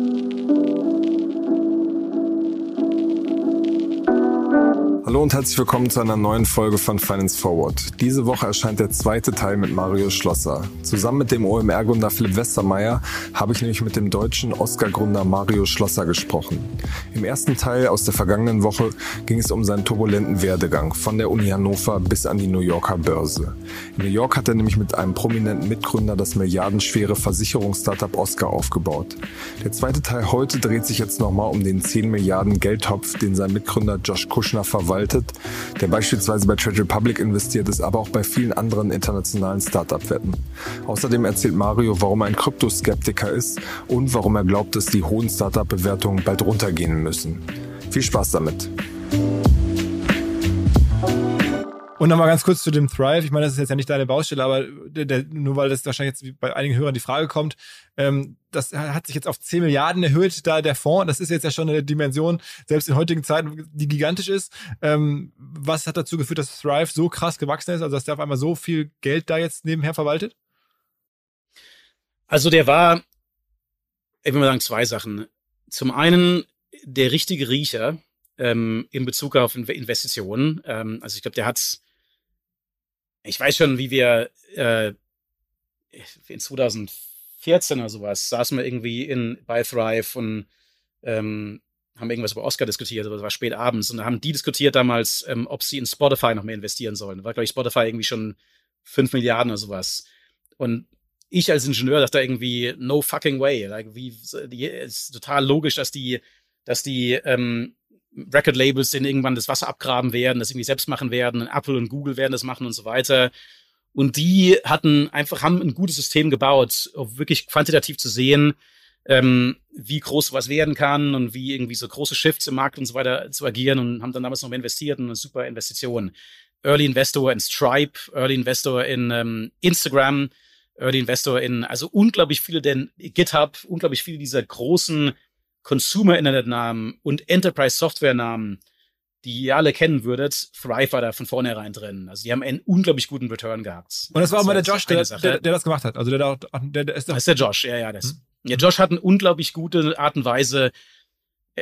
thank you Hallo und herzlich willkommen zu einer neuen Folge von Finance Forward. Diese Woche erscheint der zweite Teil mit Mario Schlosser. Zusammen mit dem OMR-Gründer Philipp Westermeier habe ich nämlich mit dem deutschen Oscar-Gründer Mario Schlosser gesprochen. Im ersten Teil aus der vergangenen Woche ging es um seinen turbulenten Werdegang von der Uni Hannover bis an die New Yorker Börse. In New York hat er nämlich mit einem prominenten Mitgründer das milliardenschwere Versicherungsstartup Oscar aufgebaut. Der zweite Teil heute dreht sich jetzt nochmal um den 10 Milliarden Geldtopf, den sein Mitgründer Josh Kushner verwaltet verwaltet, der beispielsweise bei Trade Republic investiert ist, aber auch bei vielen anderen internationalen Startup-Wetten. Außerdem erzählt Mario, warum er ein Kryptoskeptiker ist und warum er glaubt, dass die hohen Startup-Bewertungen bald runtergehen müssen. Viel Spaß damit! Und nochmal ganz kurz zu dem Thrive. Ich meine, das ist jetzt ja nicht deine Baustelle, aber der, der, nur weil das wahrscheinlich jetzt bei einigen Hörern die Frage kommt, ähm, das hat sich jetzt auf 10 Milliarden erhöht, da der Fonds. Das ist jetzt ja schon eine Dimension, selbst in heutigen Zeiten, die gigantisch ist. Ähm, was hat dazu geführt, dass Thrive so krass gewachsen ist, also dass der auf einmal so viel Geld da jetzt nebenher verwaltet? Also der war, ich will mal sagen, zwei Sachen. Zum einen der richtige Riecher ähm, in Bezug auf Investitionen. Ähm, also ich glaube, der hat ich weiß schon, wie wir äh, in 2014 oder sowas saßen wir irgendwie in bei Thrive und ähm, haben irgendwas über Oscar diskutiert, aber es war spät abends und da haben die diskutiert damals, ähm, ob sie in Spotify noch mehr investieren sollen. Da war, glaube ich, Spotify irgendwie schon 5 Milliarden oder sowas. Und ich als Ingenieur dachte irgendwie, no fucking way. Like, wie, die, ist total logisch, dass die, dass die ähm, Record-Labels denen irgendwann das Wasser abgraben werden, das irgendwie selbst machen werden, Apple und Google werden das machen und so weiter. Und die hatten einfach, haben ein gutes System gebaut, um wirklich quantitativ zu sehen, ähm, wie groß was werden kann und wie irgendwie so große Shifts im Markt und so weiter zu agieren und haben dann damals noch investiert und eine super Investition. Early Investor in Stripe, Early Investor in ähm, Instagram, Early Investor in, also unglaublich viele, denn GitHub, unglaublich viele dieser großen Consumer-Internet-Namen und Enterprise-Software-Namen, die ihr alle kennen würdet, Thrive war da von vornherein drin. Also die haben einen unglaublich guten Return gehabt. Und das war aber der Josh, der, der, der, das gemacht hat. Also der, der, der, der ist Das ist der Josh, ja, ja. Das. Hm. Ja, Josh hat eine unglaublich gute Art und Weise.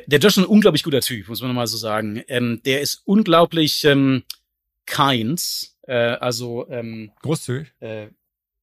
Der Josh ist ein unglaublich guter Typ, muss man mal so sagen. Ähm, der ist unglaublich ähm, kind, äh, also ähm, großzügig. Äh,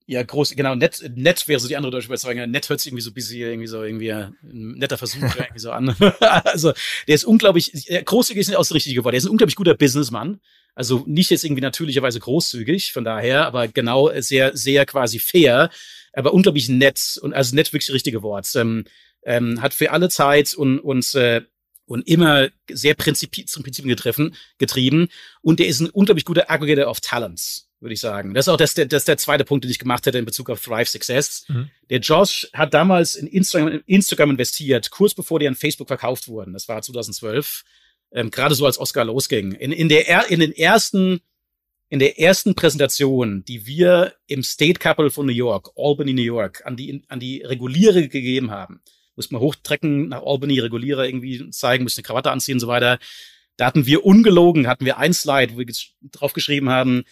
ja, groß, genau, nett, nett wäre so die andere deutsche Überzeugung. Nett hört sich irgendwie so ein bisschen, irgendwie so, irgendwie ein netter Versuch irgendwie so an. also, der ist unglaublich, großzügig ist nicht aus richtig geworden. Der ist ein unglaublich guter Businessmann. Also nicht jetzt irgendwie natürlicherweise großzügig, von daher, aber genau sehr, sehr quasi fair, aber unglaublich nett und also nett wirklich das richtige Wort. Ähm, ähm, hat für alle Zeit und, und äh, und immer sehr prinzipi zum Prinzip getroffen, getrieben. Und der ist ein unglaublich guter Aggregator of Talents, würde ich sagen. Das ist auch das, das ist der zweite Punkt, den ich gemacht hätte in Bezug auf Thrive Success. Mhm. Der Josh hat damals in Instagram, Instagram investiert, kurz bevor die an Facebook verkauft wurden. Das war 2012. Ähm, Gerade so als Oscar losging. In, in, der, in den ersten in der ersten Präsentation, die wir im State Capital von New York, Albany, New York, an die, an die Regulierer gegeben haben, musste man hochtrecken nach Albany, Regulierer irgendwie zeigen, musste eine Krawatte anziehen und so weiter. Da hatten wir ungelogen, hatten wir ein Slide, wo wir drauf geschrieben haben,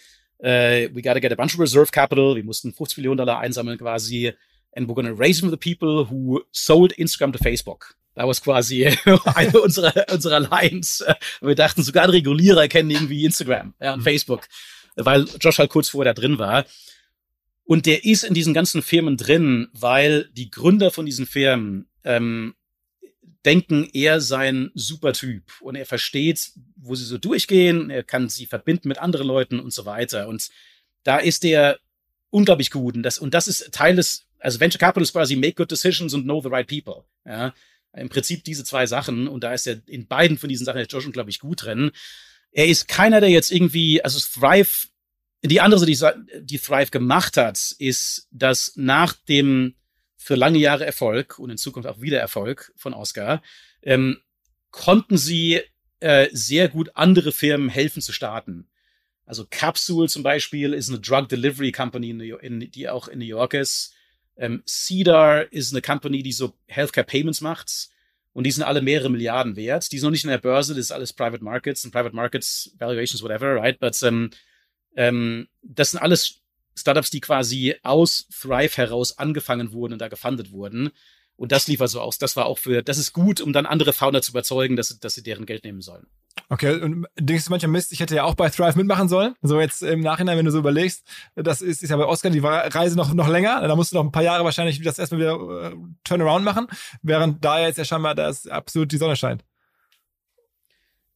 uh, we gotta get a bunch of reserve capital. Wir mussten 50 Millionen Dollar einsammeln quasi. And we're gonna raise from the people who sold Instagram to Facebook. Da war quasi eine unserer, unserer Lines. Wir dachten, sogar Regulierer kennen irgendwie Instagram ja, und mhm. Facebook, weil Josh halt kurz vorher da drin war. Und der ist in diesen ganzen Firmen drin, weil die Gründer von diesen Firmen ähm, denken, er sei ein super Typ und er versteht, wo sie so durchgehen, er kann sie verbinden mit anderen Leuten und so weiter. Und da ist er unglaublich gut. Und das, und das ist Teil des, also Venture Capital ist quasi make good decisions and know the right people. Ja, im Prinzip diese zwei Sachen. Und da ist er in beiden von diesen Sachen ist Josh unglaublich gut drin. Er ist keiner, der jetzt irgendwie, also Thrive, die andere, die, die Thrive gemacht hat, ist, dass nach dem für lange Jahre Erfolg und in Zukunft auch wieder Erfolg von Oscar, ähm, konnten sie äh, sehr gut andere Firmen helfen zu starten. Also Capsule zum Beispiel ist eine Drug Delivery Company, in, in, die auch in New York ist. Ähm, Cedar ist eine Company, die so Healthcare Payments macht. Und die sind alle mehrere Milliarden wert. Die sind noch nicht in der Börse, das ist alles Private Markets und Private Markets, Valuations, whatever, right? But ähm, ähm, das sind alles Startups, die quasi aus Thrive heraus angefangen wurden und da gefundet wurden. Und das lief also aus. Das war auch für, das ist gut, um dann andere Founder zu überzeugen, dass, dass sie deren Geld nehmen sollen. Okay, und denkst du manchmal Mist, ich hätte ja auch bei Thrive mitmachen sollen? So jetzt im Nachhinein, wenn du so überlegst, das ist, ist ja bei Oscar die Reise noch, noch länger. Da musst du noch ein paar Jahre wahrscheinlich das erstmal wieder äh, Turnaround machen, während da jetzt ja scheinbar das absolut die Sonne scheint.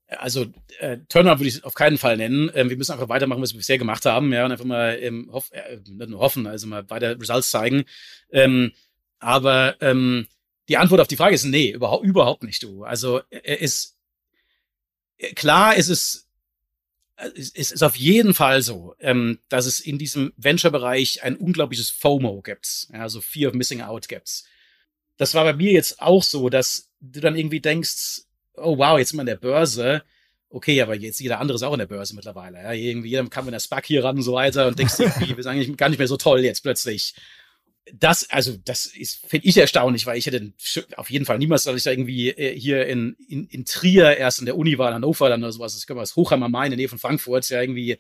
Also äh, Turnaround würde ich auf keinen Fall nennen. Ähm, wir müssen einfach weitermachen, was wir bisher gemacht haben, ja, und einfach mal ähm, hoff, äh, nicht nur hoffen, also mal weiter Results zeigen. Ähm, aber ähm, die Antwort auf die Frage ist nee, überhaupt, überhaupt nicht, du. Also äh, es klar ist es, es ist auf jeden Fall so, ähm, dass es in diesem Venture-Bereich ein unglaubliches FOMO gibt, ja, also Fear of Missing Out gibt. Das war bei mir jetzt auch so, dass du dann irgendwie denkst, oh wow, jetzt sind wir in der Börse. Okay, aber jetzt jeder andere ist auch in der Börse mittlerweile. Ja, irgendwie jeder kam mit der SPAC hier ran und so weiter und denkst irgendwie, wir sind eigentlich gar nicht mehr so toll jetzt plötzlich das, also das ist, finde ich erstaunlich, weil ich hätte auf jeden Fall niemals, dass ich da irgendwie äh, hier in, in, in Trier erst in der Uni war, in Hannover dann oder sowas, das können wir das Hochheimer Main in der Nähe von Frankfurt, ja irgendwie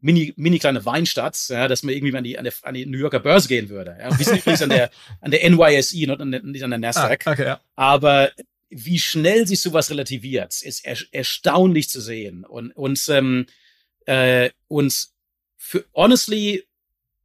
mini, mini kleine Weinstadt, ja, dass man irgendwie an die, an, der, an die New Yorker Börse gehen würde. Ja. wir sind übrigens an der, an der NYSE, nicht an der, nicht an der Nasdaq. Ah, okay, ja. Aber wie schnell sich sowas relativiert, ist er, erstaunlich zu sehen. Und, und, ähm, äh, und für, honestly,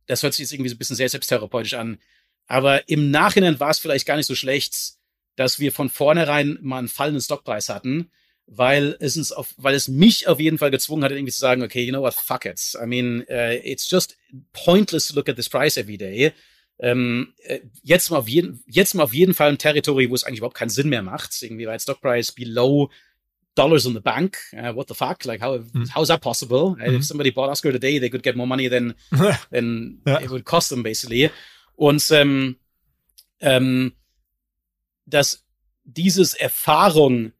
das hört sich jetzt irgendwie so ein bisschen sehr selbsttherapeutisch an. Aber im Nachhinein war es vielleicht gar nicht so schlecht, dass wir von vornherein mal einen fallenden Stockpreis hatten, weil es uns auf, weil es mich auf jeden Fall gezwungen hat, irgendwie zu sagen, okay, you know what, fuck it. I mean, uh, it's just pointless to look at this price every day. Ähm, äh, jetzt mal auf jeden, jetzt mal auf jeden Fall ein Territory, wo es eigentlich überhaupt keinen Sinn mehr macht. Irgendwie war Stock Price below dollars in the bank. Uh, what the fuck? Like how mm. how is that possible? Mm -hmm. If somebody bought Oscar today, they could get more money than than ja. it would cost them basically. Und ähm, ähm, dass dieses Erfahrung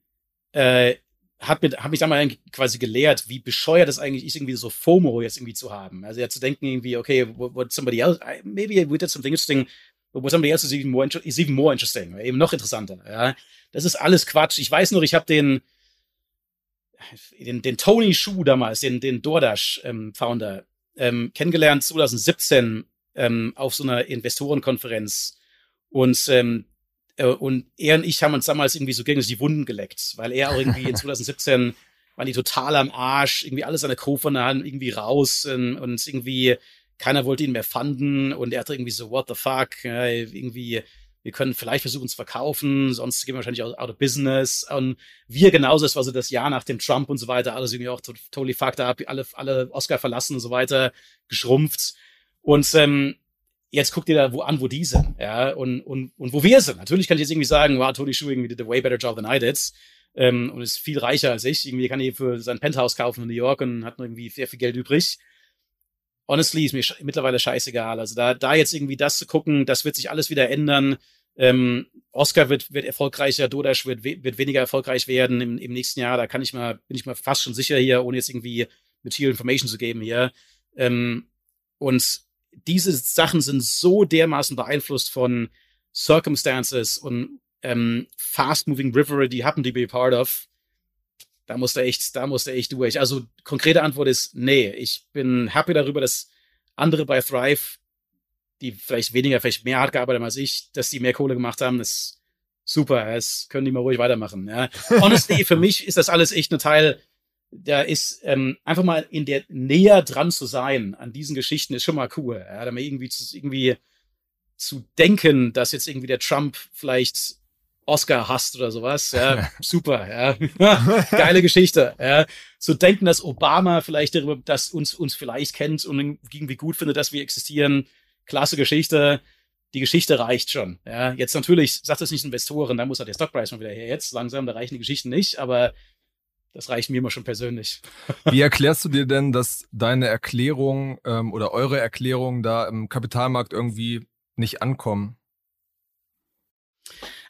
äh, hat, mit, hat mich damals quasi gelehrt, wie bescheuert es eigentlich ist, irgendwie so FOMO jetzt irgendwie zu haben. Also ja zu denken irgendwie, okay, what, somebody else, maybe we did something interesting, but what somebody else is even more, is even more interesting, eben noch interessanter. Ja, das ist alles Quatsch. Ich weiß noch, ich habe den den, den Tony Shu damals, den, den DoorDash-Founder, ähm, ähm, kennengelernt 2017 ähm, auf so einer Investorenkonferenz. Und, ähm, äh, und er und ich haben uns damals irgendwie so gegen die Wunden geleckt, weil er auch irgendwie in 2017 waren die total am Arsch, irgendwie alles an der Co von der Hand irgendwie raus und, ähm, und irgendwie keiner wollte ihn mehr fanden und er hatte irgendwie so, what the fuck, irgendwie wir können vielleicht versuchen zu verkaufen, sonst gehen wir wahrscheinlich out, of business. Und wir genauso, das war so das Jahr nach dem Trump und so weiter, alles irgendwie auch totally fucked up, alle, alle Oscar verlassen und so weiter, geschrumpft. Und ähm, jetzt guckt ihr da wo an, wo die sind, ja, und, und, und wo wir sind. Natürlich kann ich jetzt irgendwie sagen, wow, Tony Schuh irgendwie did a way better job than I did. Ähm, und ist viel reicher als ich. Irgendwie kann er für sein Penthouse kaufen in New York und hat irgendwie sehr viel Geld übrig honestly ist mir mittlerweile scheißegal. Also da, da jetzt irgendwie das zu gucken, das wird sich alles wieder ändern. Ähm, Oscar wird, wird erfolgreicher, Dodash wird, wird weniger erfolgreich werden im, im nächsten Jahr. Da kann ich mal, bin ich mal fast schon sicher hier, ohne jetzt irgendwie Material Information zu geben hier. Ähm, und diese Sachen sind so dermaßen beeinflusst von Circumstances und ähm, fast-moving river, die happen to be a part of. Da muss er echt, da muss er echt durch. Also konkrete Antwort ist nee. Ich bin happy darüber, dass andere bei Thrive, die vielleicht weniger, vielleicht mehr hart gearbeitet haben als ich, dass die mehr Kohle gemacht haben. Das ist super. Das können die mal ruhig weitermachen. Ja. Honestly, für mich ist das alles echt ein Teil. Da ist ähm, einfach mal in der näher dran zu sein an diesen Geschichten ist schon mal cool. Ja, da mal irgendwie zu, irgendwie zu denken, dass jetzt irgendwie der Trump vielleicht Oscar hasst oder sowas. Ja, super, ja. Geile Geschichte. Ja. Zu denken, dass Obama vielleicht darüber, dass uns, uns vielleicht kennt und irgendwie gut findet, dass wir existieren. Klasse Geschichte. Die Geschichte reicht schon. Ja. Jetzt natürlich sagt es nicht Investoren, da muss halt der Stockpreis mal wieder her. Jetzt langsam, da reichen die Geschichten nicht, aber das reicht mir immer schon persönlich. Wie erklärst du dir denn, dass deine Erklärung ähm, oder eure Erklärung da im Kapitalmarkt irgendwie nicht ankommen?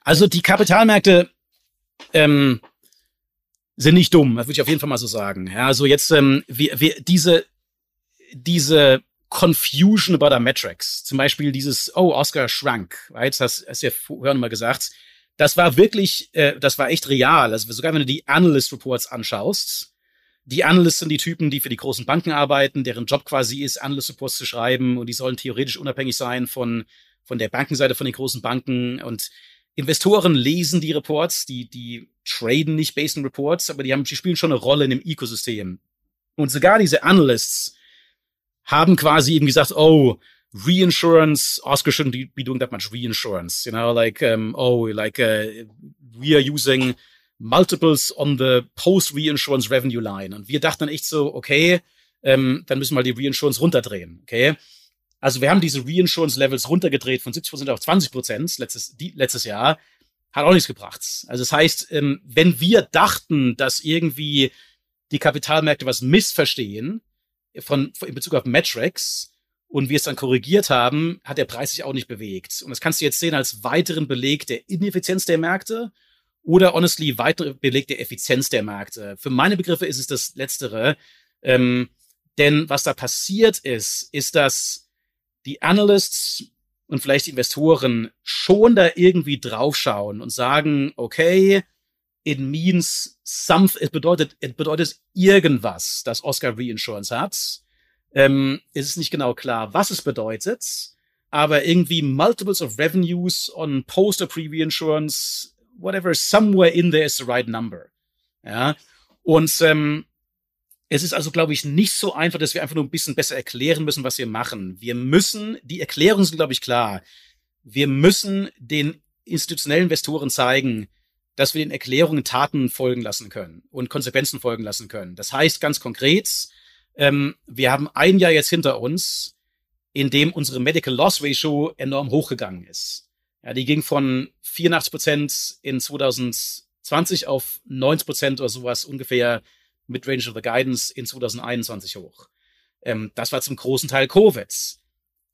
Also die Kapitalmärkte ähm, sind nicht dumm, das würde ich auf jeden Fall mal so sagen. Ja, also jetzt ähm, wir, wir, diese diese Confusion about our metrics, zum Beispiel dieses Oh Oscar shrank, right? Das hast du ja vorhin mal gesagt. Das war wirklich, äh, das war echt real. Also sogar wenn du die Analyst Reports anschaust, die Analysts sind die Typen, die für die großen Banken arbeiten, deren Job quasi ist, Analyst Reports zu schreiben und die sollen theoretisch unabhängig sein von von der Bankenseite von den großen Banken und Investoren lesen die Reports, die, die traden nicht based on Reports, aber die haben, die spielen schon eine Rolle in dem Ökosystem. Und sogar diese Analysts haben quasi eben gesagt, oh, reinsurance, Oscar shouldn't be doing that much reinsurance, you know, like, um, oh, like, uh, we are using multiples on the post-reinsurance revenue line. Und wir dachten dann echt so, okay, ähm, dann müssen wir die Reinsurance runterdrehen, okay? Also wir haben diese Reinsurance-Levels runtergedreht von 70% auf 20% letztes, die, letztes Jahr. Hat auch nichts gebracht. Also das heißt, ähm, wenn wir dachten, dass irgendwie die Kapitalmärkte was missverstehen von in Bezug auf Metrics und wir es dann korrigiert haben, hat der Preis sich auch nicht bewegt. Und das kannst du jetzt sehen als weiteren Beleg der Ineffizienz der Märkte oder honestly weiteren Beleg der Effizienz der Märkte. Für meine Begriffe ist es das Letztere. Ähm, denn was da passiert ist, ist, dass die Analysts und vielleicht die Investoren schon da irgendwie draufschauen und sagen, okay, it means something, es bedeutet, es bedeutet irgendwas, dass Oscar Reinsurance hat. Ähm, es ist nicht genau klar, was es bedeutet, aber irgendwie multiples of revenues on poster pre-reinsurance, whatever, somewhere in there is the right number. Ja. Und ähm, es ist also, glaube ich, nicht so einfach, dass wir einfach nur ein bisschen besser erklären müssen, was wir machen. Wir müssen, die Erklärungen sind, glaube ich, klar. Wir müssen den institutionellen Investoren zeigen, dass wir den Erklärungen Taten folgen lassen können und Konsequenzen folgen lassen können. Das heißt ganz konkret, ähm, wir haben ein Jahr jetzt hinter uns, in dem unsere Medical Loss Ratio enorm hochgegangen ist. Ja, die ging von 84 Prozent in 2020 auf 90 Prozent oder sowas ungefähr mit Range of the Guidance in 2021 hoch. Ähm, das war zum großen Teil Covid.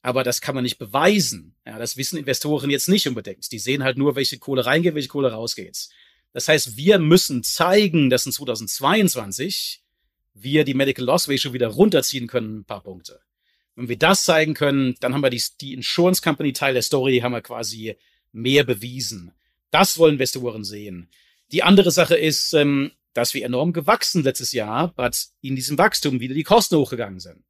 Aber das kann man nicht beweisen. Ja, das wissen Investoren jetzt nicht unbedingt. Die sehen halt nur, welche Kohle reingeht, welche Kohle rausgeht. Das heißt, wir müssen zeigen, dass in 2022 wir die Medical Loss Ratio wieder runterziehen können, ein paar Punkte. Wenn wir das zeigen können, dann haben wir die, die Insurance Company Teil der Story, haben wir quasi mehr bewiesen. Das wollen Investoren sehen. Die andere Sache ist, ähm, dass wir enorm gewachsen letztes Jahr, aber in diesem Wachstum wieder die Kosten hochgegangen sind.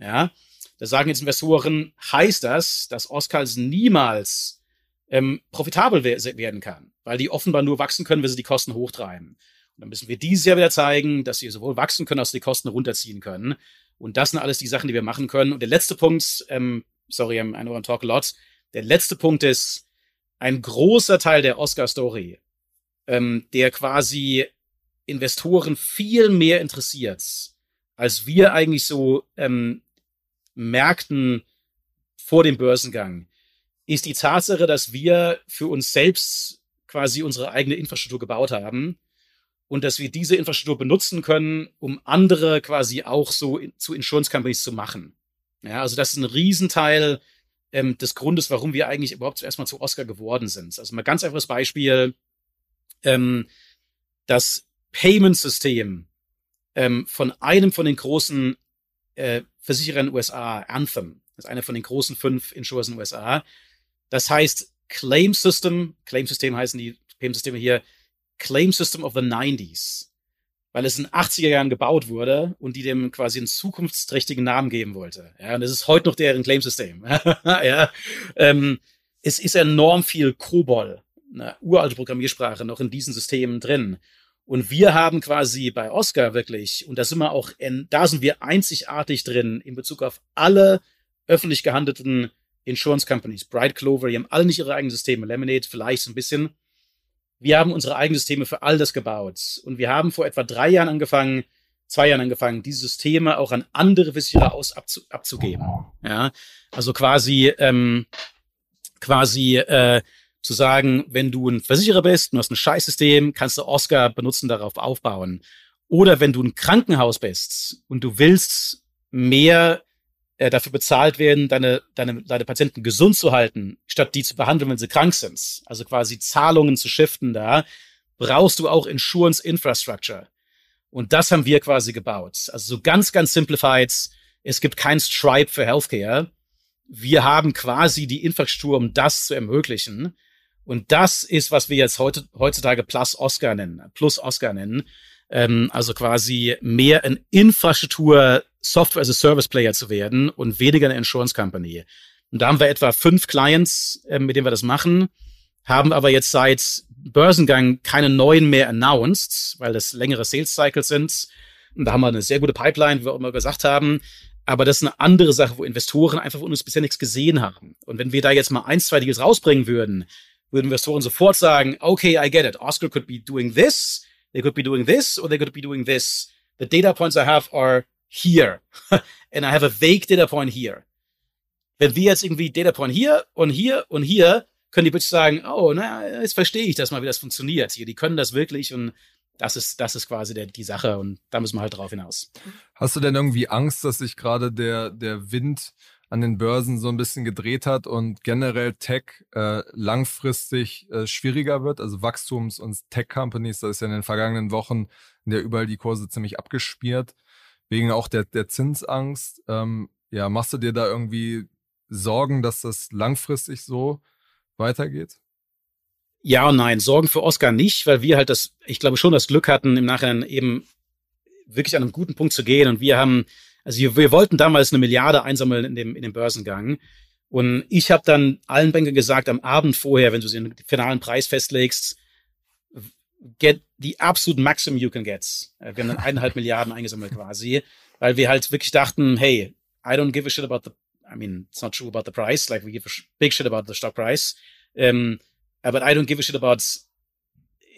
Ja, da sagen jetzt Investoren, heißt das, dass Oscars niemals ähm, profitabel werden kann, weil die offenbar nur wachsen können, wenn sie die Kosten hochtreiben. Und dann müssen wir dieses Jahr wieder zeigen, dass sie sowohl wachsen können, als die Kosten runterziehen können. Und das sind alles die Sachen, die wir machen können. Und der letzte Punkt, ähm, sorry, I know I talk a lot. Der letzte Punkt ist, ein großer Teil der Oscar-Story, ähm, der quasi Investoren viel mehr interessiert, als wir eigentlich so ähm, merkten vor dem Börsengang, ist die Tatsache, dass wir für uns selbst quasi unsere eigene Infrastruktur gebaut haben und dass wir diese Infrastruktur benutzen können, um andere quasi auch so in, zu Insurance Companies zu machen. Ja, also das ist ein Riesenteil ähm, des Grundes, warum wir eigentlich überhaupt zuerst mal zu Oscar geworden sind. Also mal ganz einfaches Beispiel, ähm, das Payment-System ähm, von einem von den großen äh, Versicherern in den USA, Anthem, das ist einer von den großen fünf Insurers in den USA. Das heißt Claim System, Claim System heißen die Payment-Systeme hier, Claim System of the 90s, weil es in den 80er Jahren gebaut wurde und die dem quasi einen zukunftsträchtigen Namen geben wollte. Ja, und es ist heute noch deren Claim-System. ja, ähm, es ist enorm viel COBOL, eine uralte Programmiersprache, noch in diesen Systemen drin. Und wir haben quasi bei Oscar wirklich, und da sind wir auch, in, da sind wir einzigartig drin in Bezug auf alle öffentlich gehandelten Insurance Companies. Bright Clover, die haben alle nicht ihre eigenen Systeme. Lemonade vielleicht so ein bisschen. Wir haben unsere eigenen Systeme für all das gebaut. Und wir haben vor etwa drei Jahren angefangen, zwei Jahren angefangen, diese Systeme auch an andere Versicherer aus abzu, abzugeben. Ja, also quasi, ähm, quasi äh, zu sagen, wenn du ein Versicherer bist, du hast ein Scheißsystem, kannst du Oscar benutzen, darauf aufbauen. Oder wenn du ein Krankenhaus bist und du willst mehr äh, dafür bezahlt werden, deine, deine, deine Patienten gesund zu halten, statt die zu behandeln, wenn sie krank sind. Also quasi Zahlungen zu shiften da, brauchst du auch Insurance Infrastructure. Und das haben wir quasi gebaut. Also so ganz, ganz simplified. Es gibt kein Stripe für Healthcare. Wir haben quasi die Infrastruktur, um das zu ermöglichen. Und das ist, was wir jetzt heute, heutzutage Plus Oscar nennen, Plus Oscar nennen. Ähm, also quasi mehr ein Infrastruktur Software as a Service Player zu werden und weniger eine Insurance Company. Und da haben wir etwa fünf Clients, äh, mit denen wir das machen, haben aber jetzt seit Börsengang keine neuen mehr announced, weil das längere Sales Cycles sind. Und da haben wir eine sehr gute Pipeline, wie wir auch immer gesagt haben. Aber das ist eine andere Sache, wo Investoren einfach von uns bisher nichts gesehen haben. Und wenn wir da jetzt mal ein, zwei Deals rausbringen würden, würden Investoren sofort sagen, okay, I get it. Oscar could be doing this, they could be doing this, or they could be doing this. The data points I have are here. And I have a vague data point here. Wenn wir jetzt irgendwie Data Point hier und hier und hier, können die bitte sagen, oh, na, jetzt verstehe ich das mal, wie das funktioniert hier. Die können das wirklich und das ist, das ist quasi der, die Sache und da müssen wir halt drauf hinaus. Hast du denn irgendwie Angst, dass sich gerade der, der Wind an den Börsen so ein bisschen gedreht hat und generell Tech äh, langfristig äh, schwieriger wird? Also Wachstums- und Tech-Companies, da ist ja in den vergangenen Wochen in der überall die Kurse ziemlich abgespiert, wegen auch der, der Zinsangst. Ähm, ja, machst du dir da irgendwie Sorgen, dass das langfristig so weitergeht? Ja und nein. Sorgen für Oscar nicht, weil wir halt das, ich glaube schon das Glück hatten, im Nachhinein eben wirklich an einem guten Punkt zu gehen. Und wir haben, also wir, wir wollten damals eine Milliarde einsammeln in dem, in dem Börsengang. Und ich habe dann allen Bankern gesagt, am Abend vorher, wenn du den finalen Preis festlegst, get the absolute maximum you can get. Äh, wir haben dann eineinhalb Milliarden eingesammelt quasi, weil wir halt wirklich dachten, hey, I don't give a shit about the I mean, it's not true about the price. Like we give a big shit about the stock price. Um, but I don't give a shit about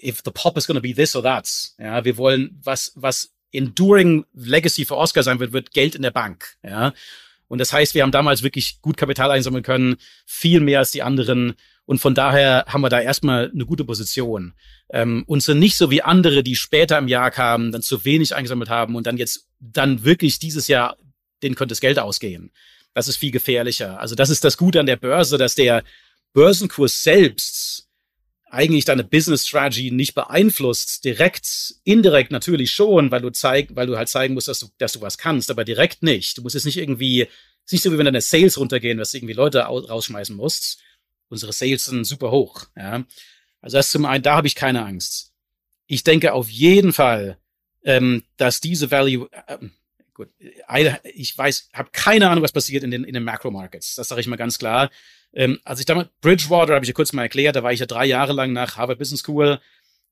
if the pop is going to be this or that. Ja, wir wollen was, was enduring Legacy für Oscar sein wird, wird Geld in der Bank. Ja. Und das heißt, wir haben damals wirklich gut Kapital einsammeln können, viel mehr als die anderen. Und von daher haben wir da erstmal eine gute Position. Ähm, und sind nicht so wie andere, die später im Jahr kamen, dann zu wenig eingesammelt haben und dann jetzt dann wirklich dieses Jahr, denen könnte das Geld ausgehen das ist viel gefährlicher. Also das ist das Gute an der Börse, dass der Börsenkurs selbst eigentlich deine Business Strategy nicht beeinflusst, direkt, indirekt natürlich schon, weil du zeig, weil du halt zeigen musst, dass du, dass du was kannst, aber direkt nicht. Du musst jetzt nicht irgendwie, ist nicht so wie wenn deine Sales runtergehen, dass du irgendwie Leute rausschmeißen musst. Unsere Sales sind super hoch, ja. Also das zum einen, da habe ich keine Angst. Ich denke auf jeden Fall, ähm, dass diese Value, äh, gut, ich weiß, habe keine Ahnung, was passiert in den, in den Macro-Markets. Das sage ich mal ganz klar. Ähm, als ich damals, Bridgewater, habe ich ja kurz mal erklärt, da war ich ja drei Jahre lang nach Harvard Business School,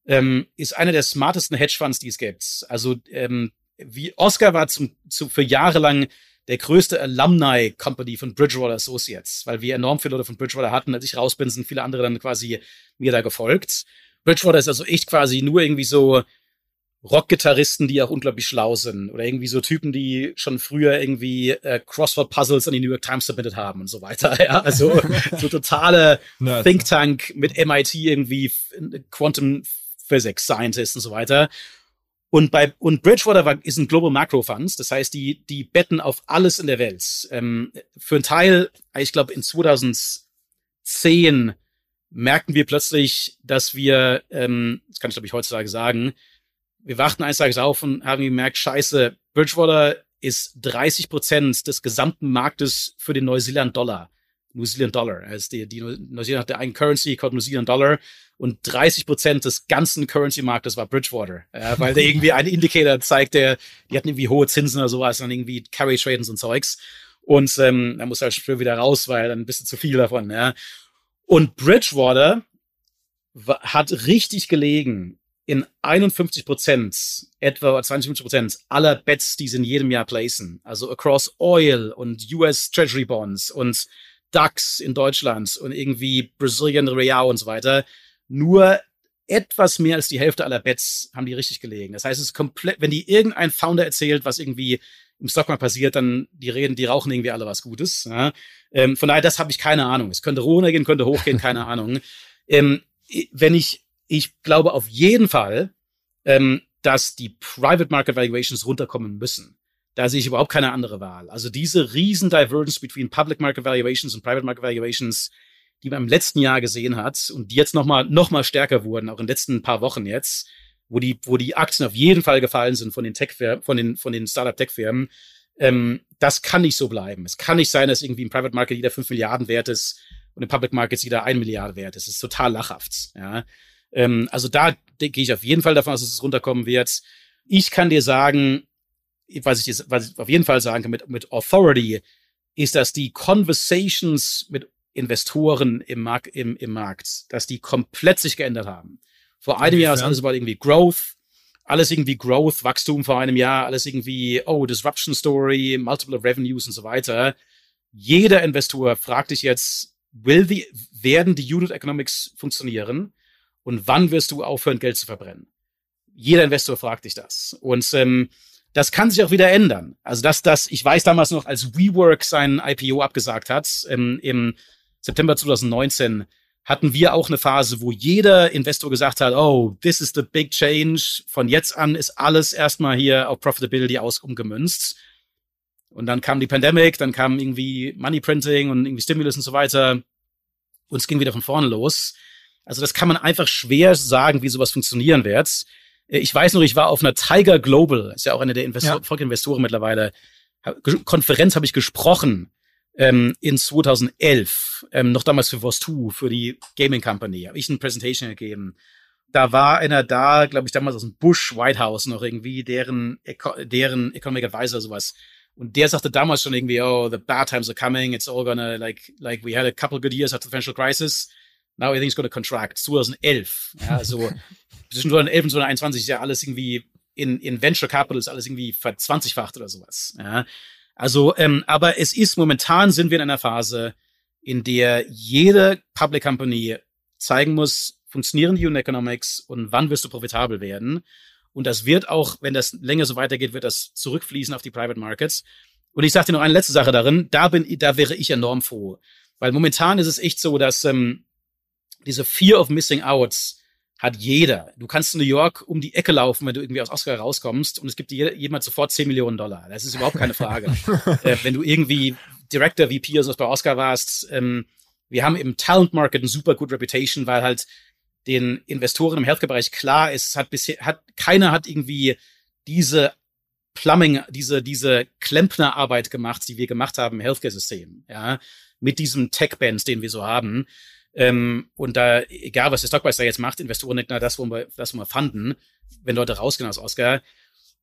ähm, ist einer der smartesten Hedgefonds, die es gibt. Also ähm, wie Oscar war zum, zu, für Jahre lang der größte Alumni Company von Bridgewater Associates, weil wir enorm viele Leute von Bridgewater hatten. Als ich raus bin, sind viele andere dann quasi mir da gefolgt. Bridgewater ist also echt quasi nur irgendwie so Rockgitarristen, die auch unglaublich schlau sind oder irgendwie so Typen, die schon früher irgendwie äh, Crossword-Puzzles an die New York Times submitted haben und so weiter. Ja, also so totale Think Tank mit MIT irgendwie Quantum Physics Scientists und so weiter. Und bei und Bridgewater war, ist ein Global Macro Funds, das heißt, die die betten auf alles in der Welt. Ähm, für einen Teil, ich glaube in 2010 merkten wir plötzlich, dass wir, ähm, das kann ich glaube ich heutzutage sagen, wir wachten eines Tages auf und haben gemerkt, scheiße, Bridgewater ist 30 Prozent des gesamten Marktes für den Neuseeland-Dollar. New Zealand Dollar. Also die, die Neuseeland hat der einen Currency, called New Zealand Dollar. Und 30 Prozent des ganzen Currency-Marktes war Bridgewater. Ja, weil der irgendwie einen Indicator zeigt, der, die hatten irgendwie hohe Zinsen oder sowas, dann irgendwie Carry Trade und Zeugs. Und ähm, da muss halt schon wieder raus, weil dann bist du zu viel davon. Ja. Und Bridgewater hat richtig gelegen in 51 Prozent, etwa 52 Prozent aller Bets, die sie in jedem Jahr placen, also across Oil und US Treasury Bonds und DAX in Deutschland und irgendwie Brazilian Real und so weiter, nur etwas mehr als die Hälfte aller Bets haben die richtig gelegen. Das heißt, es ist komplett, wenn die irgendein Founder erzählt, was irgendwie im Stockmarkt passiert, dann die reden, die rauchen irgendwie alle was Gutes. Ja? Ähm, von daher, das habe ich keine Ahnung. Es könnte runtergehen, könnte hochgehen, keine Ahnung. Ähm, wenn ich ich glaube auf jeden Fall, ähm, dass die Private Market Valuations runterkommen müssen. Da sehe ich überhaupt keine andere Wahl. Also diese riesen Divergence between Public Market Valuations und Private Market Valuations, die man im letzten Jahr gesehen hat und die jetzt nochmal noch mal stärker wurden, auch in den letzten paar Wochen jetzt, wo die, wo die Aktien auf jeden Fall gefallen sind von den Tech von den, von den Startup-Tech-Firmen, ähm, das kann nicht so bleiben. Es kann nicht sein, dass irgendwie im Private Market jeder fünf Milliarden wert ist und im Public Markets jeder ein Milliarde wert ist. Das ist total lachhaft. Ja. Ähm, also da gehe ich auf jeden Fall davon aus, dass es runterkommen wird. Ich kann dir sagen, was ich, was ich auf jeden Fall sagen kann mit, mit Authority, ist, dass die Conversations mit Investoren im, Markt, im, im Markt, dass die komplett sich geändert haben. Vor einem Jahr ist alles über irgendwie Growth, alles irgendwie Growth, Wachstum vor einem Jahr, alles irgendwie, oh, Disruption Story, Multiple Revenues und so weiter. Jeder Investor fragt dich jetzt, will die, werden die Unit Economics funktionieren? Und wann wirst du aufhören, Geld zu verbrennen? Jeder Investor fragt dich das. Und ähm, das kann sich auch wieder ändern. Also dass das, ich weiß damals noch, als WeWork sein IPO abgesagt hat, ähm, im September 2019, hatten wir auch eine Phase, wo jeder Investor gesagt hat, oh, this is the big change. Von jetzt an ist alles erstmal hier auf Profitability aus umgemünzt. Und dann kam die Pandemic, dann kam irgendwie Money Printing und irgendwie Stimulus und so weiter. Und es ging wieder von vorne los. Also das kann man einfach schwer sagen, wie sowas funktionieren wird. Ich weiß noch, ich war auf einer Tiger Global, ist ja auch eine der Investor ja. Investoren mittlerweile. Konferenz habe ich gesprochen ähm, in 2011, ähm, noch damals für Vostu, für die Gaming Company, habe ich eine Präsentation gegeben. Da war einer da, glaube ich, damals aus dem Bush White House noch irgendwie, deren, deren Economic Advisor sowas. Und der sagte damals schon irgendwie, oh, the bad times are coming, it's all gonna, like, like we had a couple good years after the financial crisis, now everything's gonna contract. 2011. Ja, also zwischen 2011 und 2021 ist ja alles irgendwie in, in Venture Capital ist alles irgendwie verzwanzigfacht oder sowas. Ja. Also, ähm, aber es ist momentan sind wir in einer Phase, in der jede Public Company zeigen muss, funktionieren die Unit Economics und wann wirst du profitabel werden. Und das wird auch, wenn das länger so weitergeht, wird das zurückfließen auf die Private Markets. Und ich sage dir noch eine letzte Sache darin, da bin, da wäre ich enorm froh. Weil momentan ist es echt so, dass ähm, diese Fear of Missing Outs hat jeder. Du kannst in New York um die Ecke laufen, wenn du irgendwie aus Oscar rauskommst und es gibt dir jemand sofort 10 Millionen Dollar. Das ist überhaupt keine Frage. äh, wenn du irgendwie Director, VP oder bei Oscar warst, ähm, wir haben im Talent Market eine super good Reputation, weil halt den Investoren im Healthcare-Bereich klar ist, hat bisher, hat, keiner hat irgendwie diese Plumbing, diese, diese Klempnerarbeit gemacht, die wir gemacht haben im Healthcare-System, ja, mit diesem Tech-Bands, den wir so haben. Ähm, und da, egal was der Stockprice da jetzt macht, Investoren denken, na, das, wo wir, das, wo wir fanden, wenn Leute rausgehen aus Oscar.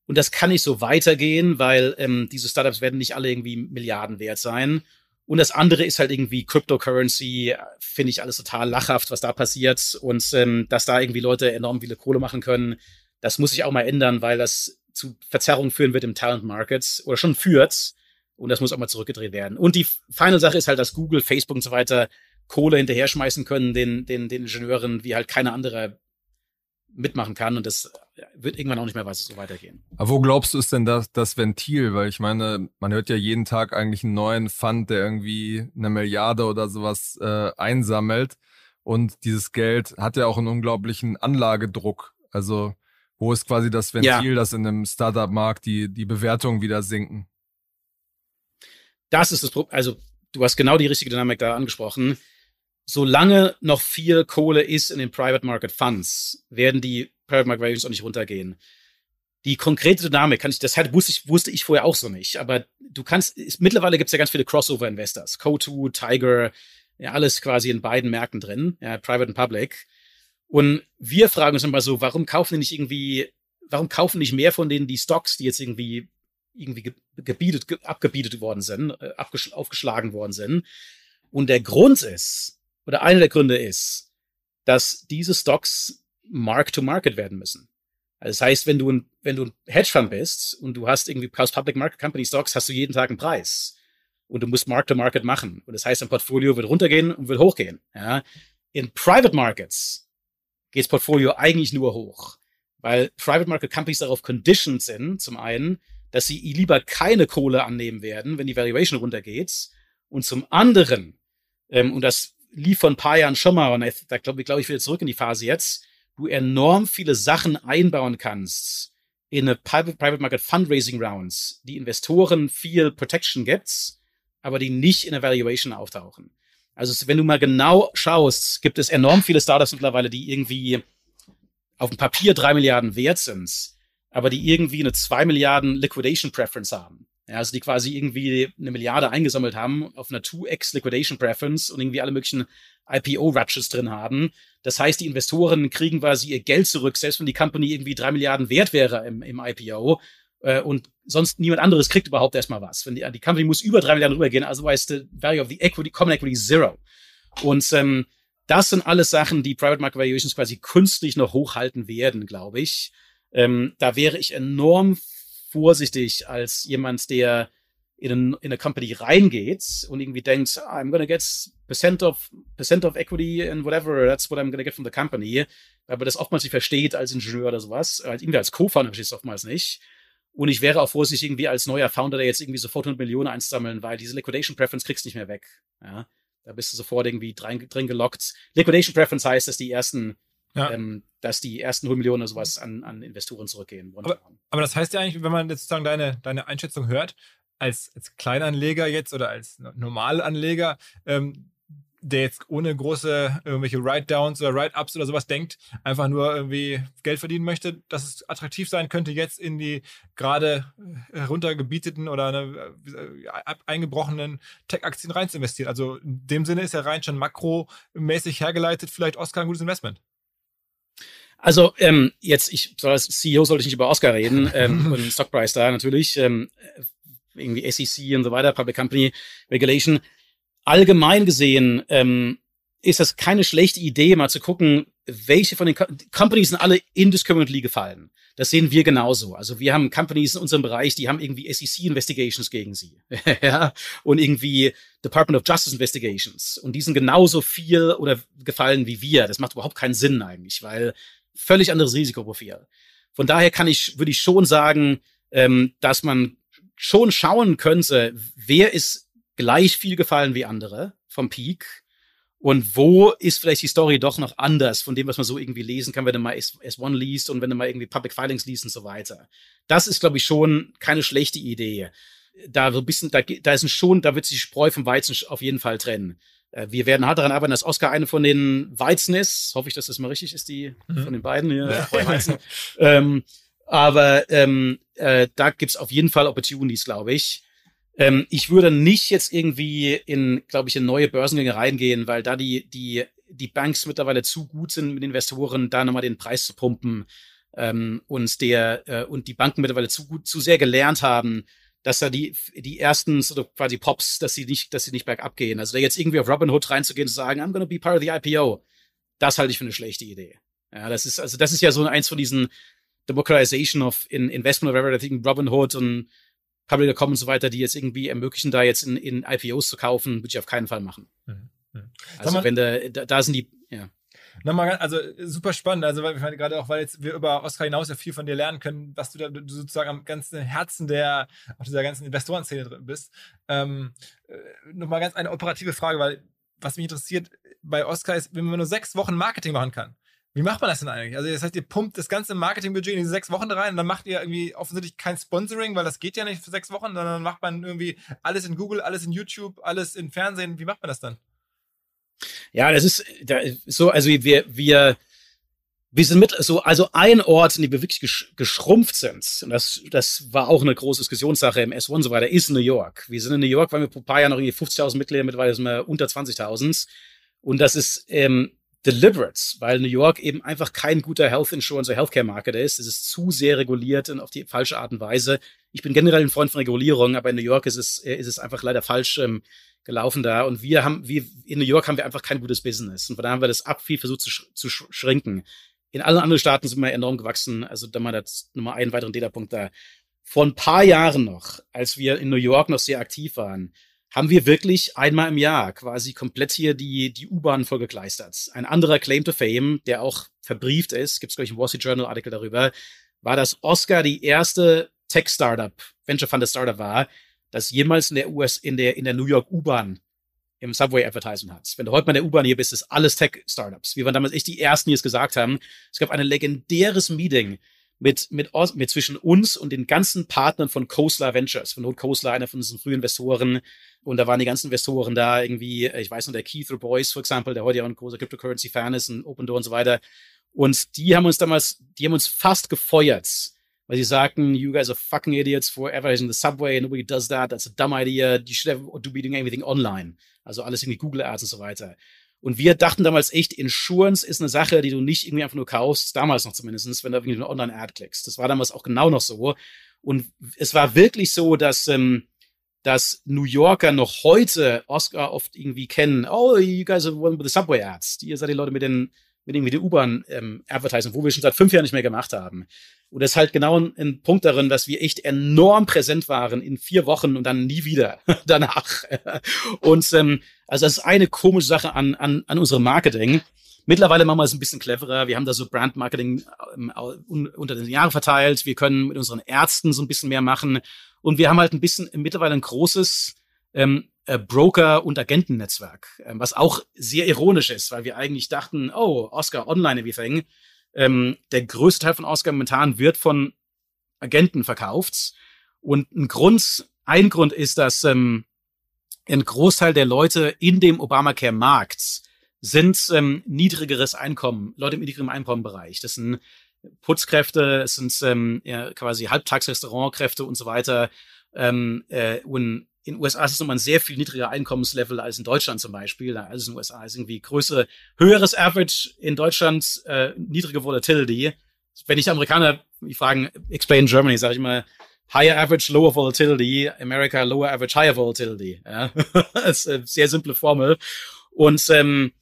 Und das kann nicht so weitergehen, weil ähm, diese Startups werden nicht alle irgendwie Milliarden wert sein. Und das andere ist halt irgendwie Cryptocurrency, finde ich alles total lachhaft, was da passiert. Und ähm, dass da irgendwie Leute enorm viele Kohle machen können, das muss sich auch mal ändern, weil das zu Verzerrungen führen wird im Talent Markets oder schon führt. Und das muss auch mal zurückgedreht werden. Und die final Sache ist halt, dass Google, Facebook und so weiter Kohle hinterher schmeißen können, den, den, den Ingenieuren, wie halt keine andere mitmachen kann. Und das wird irgendwann auch nicht mehr so weitergehen. Aber wo glaubst du ist denn das, das Ventil? Weil ich meine, man hört ja jeden Tag eigentlich einen neuen Fund, der irgendwie eine Milliarde oder sowas äh, einsammelt. Und dieses Geld hat ja auch einen unglaublichen Anlagedruck. Also wo ist quasi das Ventil, ja. dass in einem Startup-Markt die, die Bewertungen wieder sinken? Das ist das Problem. Also du hast genau die richtige Dynamik da angesprochen solange noch viel Kohle ist in den Private Market Funds, werden die Private Market Values auch nicht runtergehen. Die konkrete Dynamik kann ich, das halt wusste ich, wusste ich vorher auch so nicht, aber du kannst, ist, mittlerweile gibt es ja ganz viele Crossover-Investors. Co2, Tiger, ja, alles quasi in beiden Märkten drin, ja, Private und Public. Und wir fragen uns immer so, warum kaufen die nicht irgendwie, warum kaufen nicht mehr von denen die Stocks, die jetzt irgendwie irgendwie gebietet, abgebietet worden sind, äh, aufgeschlagen worden sind. Und der Grund ist, oder einer der Gründe ist, dass diese Stocks Mark-to-Market werden müssen. Also das heißt, wenn du ein, wenn du ein Hedgefonds bist und du hast irgendwie Public Market Company Stocks, hast du jeden Tag einen Preis. Und du musst Mark-to-Market machen. Und das heißt, dein Portfolio wird runtergehen und wird hochgehen. Ja. In Private Markets geht das Portfolio eigentlich nur hoch. Weil Private Market Companies darauf conditioned sind, zum einen, dass sie lieber keine Kohle annehmen werden, wenn die Valuation runtergeht. Und zum anderen, ähm, und das lief vor ein paar Jahren schon mal, und da glaube glaub ich wieder zurück in die Phase jetzt, du enorm viele Sachen einbauen kannst in eine Private, Private Market Fundraising Rounds, die Investoren viel Protection gibt, aber die nicht in der Valuation auftauchen. Also wenn du mal genau schaust, gibt es enorm viele Startups mittlerweile, die irgendwie auf dem Papier drei Milliarden wert sind, aber die irgendwie eine zwei Milliarden Liquidation Preference haben. Ja, also die quasi irgendwie eine Milliarde eingesammelt haben auf einer 2x Liquidation Preference und irgendwie alle möglichen IPO-Ratches drin haben. Das heißt, die Investoren kriegen quasi ihr Geld zurück, selbst wenn die Company irgendwie drei Milliarden wert wäre im, im IPO. Äh, und sonst niemand anderes kriegt überhaupt erstmal was. Wenn die, die Company muss über drei Milliarden rübergehen, also heißt the value of the equity, common equity zero. Und ähm, das sind alles Sachen, die Private Market Valuations quasi künstlich noch hochhalten werden, glaube ich. Ähm, da wäre ich enorm vorsichtig als jemand, der in, in eine Company reingeht und irgendwie denkt, I'm gonna get percent of percent of equity and whatever, that's what I'm gonna get from the company. Weil man das oftmals nicht versteht als Ingenieur oder sowas, als irgendwie als Co-Founder versteht es oftmals nicht. Und ich wäre auch vorsichtig irgendwie als neuer Founder, der jetzt irgendwie sofort 100 Millionen einsammeln, weil diese Liquidation Preference kriegst du nicht mehr weg. Ja, da bist du sofort irgendwie drin, drin gelockt. Liquidation Preference heißt, dass die ersten ja. ähm, dass die ersten 100 Millionen oder sowas an, an Investoren zurückgehen. Aber, aber, das heißt ja eigentlich, wenn man jetzt sozusagen deine, deine Einschätzung hört, als, als Kleinanleger jetzt oder als Normalanleger, ähm, der jetzt ohne große irgendwelche Write-Downs oder Write-Ups oder sowas denkt, einfach nur irgendwie Geld verdienen möchte, dass es attraktiv sein könnte, jetzt in die gerade heruntergebieteten oder eine, äh, eingebrochenen Tech-Aktien rein zu investieren. Also in dem Sinne ist ja rein schon makromäßig hergeleitet vielleicht Oscar ein gutes Investment. Also ähm, jetzt, ich soll als CEO sollte ich nicht über Oscar reden ähm, und Stockprice da natürlich. Ähm, irgendwie SEC und so weiter, Public Company Regulation. Allgemein gesehen ähm, ist das keine schlechte Idee, mal zu gucken, welche von den Co Companies sind alle indiscriminately gefallen. Das sehen wir genauso. Also wir haben Companies in unserem Bereich, die haben irgendwie SEC Investigations gegen sie. ja, und irgendwie Department of Justice Investigations. Und die sind genauso viel oder gefallen wie wir. Das macht überhaupt keinen Sinn eigentlich, weil völlig anderes Risikoprofil. Von daher kann ich, würde ich schon sagen, ähm, dass man schon schauen könnte, wer ist gleich viel gefallen wie andere vom Peak und wo ist vielleicht die Story doch noch anders von dem, was man so irgendwie lesen kann, wenn du mal S1 liest und wenn du mal irgendwie Public Filings liest und so weiter. Das ist, glaube ich, schon keine schlechte Idee. Da so ein bisschen, da, da ist schon, da wird sich Spreu vom Weizen auf jeden Fall trennen. Äh, wir werden hart daran arbeiten, dass Oscar eine von den Weizen ist. Hoffe ich, dass das mal richtig ist, die mhm. von den beiden hier. Ja. ähm, aber ähm, äh, da gibt's auf jeden Fall Opportunities, glaube ich. Ähm, ich würde nicht jetzt irgendwie in, glaube ich, in neue Börsengänge reingehen, weil da die, die, die Banks mittlerweile zu gut sind mit Investoren, da nochmal den Preis zu pumpen ähm, und der äh, und die Banken mittlerweile zu gut, zu sehr gelernt haben, dass da die, die ersten so quasi Pops, dass sie nicht, dass sie nicht bergab gehen. Also da jetzt irgendwie auf Robinhood reinzugehen und zu sagen, I'm gonna be part of the IPO, das halte ich für eine schlechte Idee. Ja, das ist, also das ist ja so eins von diesen Democratization of in Investment of Everything, Robinhood und Public.com und so weiter, die jetzt irgendwie ermöglichen, da jetzt in, in IPOs zu kaufen, würde ich auf keinen Fall machen. Mhm. Mhm. Also wenn da, da, da sind die, ja. Nochmal, also super spannend. Also weil, meine, gerade auch, weil jetzt wir über Oscar hinaus ja viel von dir lernen können, was du da du sozusagen am ganzen Herzen der auch dieser ganzen Investorenszene drin bist. Ähm, äh, Nochmal ganz eine operative Frage, weil was mich interessiert bei Oscar ist, wenn man nur sechs Wochen Marketing machen kann. Wie macht man das denn eigentlich? Also, das heißt, ihr pumpt das ganze Marketingbudget in diese sechs Wochen rein und dann macht ihr irgendwie offensichtlich kein Sponsoring, weil das geht ja nicht für sechs Wochen, sondern dann macht man irgendwie alles in Google, alles in YouTube, alles in Fernsehen. Wie macht man das dann? Ja, das ist da, so, also wir, wir, wir sind mit, so, also ein Ort, in dem wir wirklich geschrumpft sind, und das, das war auch eine große Diskussionssache im S1 und so weiter, ist New York. Wir sind in New York, weil wir ein paar Jahren noch irgendwie 50.000 Mitglieder, mittlerweile sind wir unter 20.000. Und das ist, ähm, deliberate, weil New York eben einfach kein guter Health Insurance oder Healthcare Market ist. Es ist zu sehr reguliert und auf die falsche Art und Weise. Ich bin generell ein Freund von Regulierung, aber in New York ist es, äh, ist es einfach leider falsch ähm, gelaufen da. Und wir haben, wir, in New York haben wir einfach kein gutes Business. Und von daher haben wir das ab viel versucht zu, sch zu sch schrinken. In allen anderen Staaten sind wir enorm gewachsen. Also da mal das nochmal einen weiteren Data-Punkt da. Vor ein paar Jahren noch, als wir in New York noch sehr aktiv waren, haben wir wirklich einmal im Jahr quasi komplett hier die, die U-Bahn vollgekleistert. Ein anderer Claim to Fame, der auch verbrieft ist, gibt es, glaube ich, einen Wall Street Journal Artikel darüber, war, dass Oscar die erste Tech-Startup, Venture Funded Startup war, das jemals in der US, in der, in der New York U-Bahn im Subway Advertisement hat. Wenn du heute mal in der U-Bahn hier bist, ist alles Tech-Startups. Wir waren damals echt die ersten, die es gesagt haben. Es gab ein legendäres Meeting mit, mit, mit zwischen uns und den ganzen Partnern von Coastler Ventures, von Not Coastler, einer von unseren frühen Investoren. Und da waren die ganzen Investoren da, irgendwie, ich weiß noch, der Keith Boyce, for example, der heute ja ein großer Cryptocurrency-Fan ist, ein Open Door und so weiter. Und die haben uns damals, die haben uns fast gefeuert, weil sie sagten, you guys are fucking idiots for advertising the subway, nobody does that, that's a dumb idea, you should have to be doing everything online. Also alles irgendwie Google Ads und so weiter. Und wir dachten damals echt, Insurance ist eine Sache, die du nicht irgendwie einfach nur kaufst, damals noch zumindest, wenn du irgendwie eine Online-Ad klickst. Das war damals auch genau noch so. Und es war wirklich so, dass, ähm, dass New Yorker noch heute Oscar oft irgendwie kennen. Oh, you guys are one with the Subway Ads. Ihr seid die Leute mit den mit irgendwie der U-Bahn ähm, wo wir schon seit fünf Jahren nicht mehr gemacht haben. Und das ist halt genau ein, ein, Punkt darin, dass wir echt enorm präsent waren in vier Wochen und dann nie wieder danach. und ähm, also das ist eine komische Sache an, an, an unserem Marketing. Mittlerweile machen wir es ein bisschen cleverer. Wir haben da so Brand Marketing ähm, unter den Jahren verteilt. Wir können mit unseren Ärzten so ein bisschen mehr machen. Und wir haben halt ein bisschen mittlerweile ein großes ähm, äh, Broker- und Agentennetzwerk, äh, was auch sehr ironisch ist, weil wir eigentlich dachten, oh, Oscar Online Everything, ähm, der größte Teil von Oscar momentan wird von Agenten verkauft. Und ein Grund, ein Grund ist, dass ähm, ein Großteil der Leute in dem Obamacare-Markt sind ähm, niedrigeres Einkommen, Leute im niedrigeren Einkommenbereich. Das sind Putzkräfte, es sind ähm, ja, quasi Halbtagsrestaurantkräfte und so weiter. Ähm, äh, und in USA ist es nochmal ein sehr viel niedriger Einkommenslevel als in Deutschland zum Beispiel. Also in USA ist irgendwie größere, höheres Average in Deutschland, äh, niedrige Volatility. Wenn ich Amerikaner mich fragen, explain Germany, sage ich mal, higher average, lower volatility, America, lower average, higher volatility. Ja? das ist eine sehr simple Formel. Und ähm,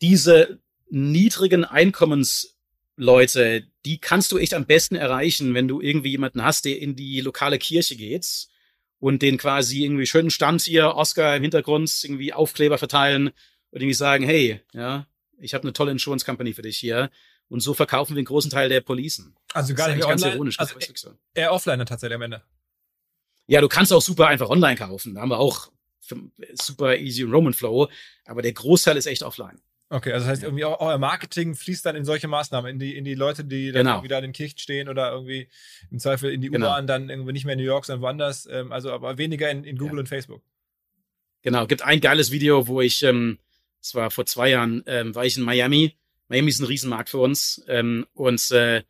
diese niedrigen Einkommensleute, die kannst du echt am besten erreichen, wenn du irgendwie jemanden hast, der in die lokale Kirche geht und den quasi irgendwie schönen Stand hier, Oscar im Hintergrund, irgendwie Aufkleber verteilen und irgendwie sagen, hey, ja, ich habe eine tolle Insurance Company für dich hier. Und so verkaufen wir einen großen Teil der Policen. Also gar nicht ganz ironisch. Also eher offline tatsächlich am Ende. Ja, du kannst auch super einfach online kaufen. Da haben wir auch super easy Roman Flow. Aber der Großteil ist echt offline. Okay, also das heißt, irgendwie auch euer Marketing fließt dann in solche Maßnahmen, in die, in die Leute, die dann genau. wieder in den Kirchen stehen oder irgendwie im Zweifel in die genau. U-Bahn, dann irgendwie nicht mehr in New York, sondern woanders, ähm, also aber weniger in, in Google ja. und Facebook. Genau, gibt ein geiles Video, wo ich, ähm, es war vor zwei Jahren, ähm, war ich in Miami. Miami ist ein Riesenmarkt für uns ähm, und äh,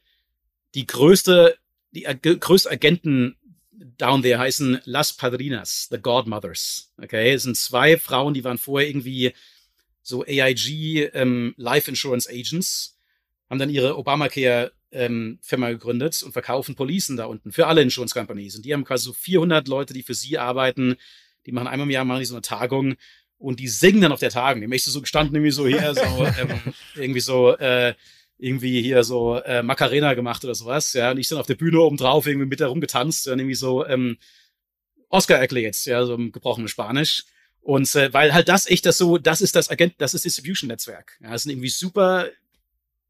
die größte, die Ag größte Agenten down there heißen Las Padrinas, the Godmothers. Okay, es sind zwei Frauen, die waren vorher irgendwie so AIG ähm, Life Insurance Agents, haben dann ihre Obamacare ähm, Firma gegründet und verkaufen Policen da unten für alle Insurance Companies. Und die haben quasi so 400 Leute, die für sie arbeiten. Die machen einmal im Jahr machen die so eine Tagung und die singen dann auf der Tagung. Die möchte so gestanden irgendwie so hier so ähm, irgendwie so äh, irgendwie hier so äh, Macarena gemacht oder sowas. Ja, und ich dann auf der Bühne oben drauf irgendwie mit herumgetanzt und irgendwie so ähm, Oscar erklärt, ja, so im gebrochenen Spanisch. Und äh, weil halt das echt das so, das ist das Agent, das ist Distribution-Netzwerk. Ja, das sind irgendwie super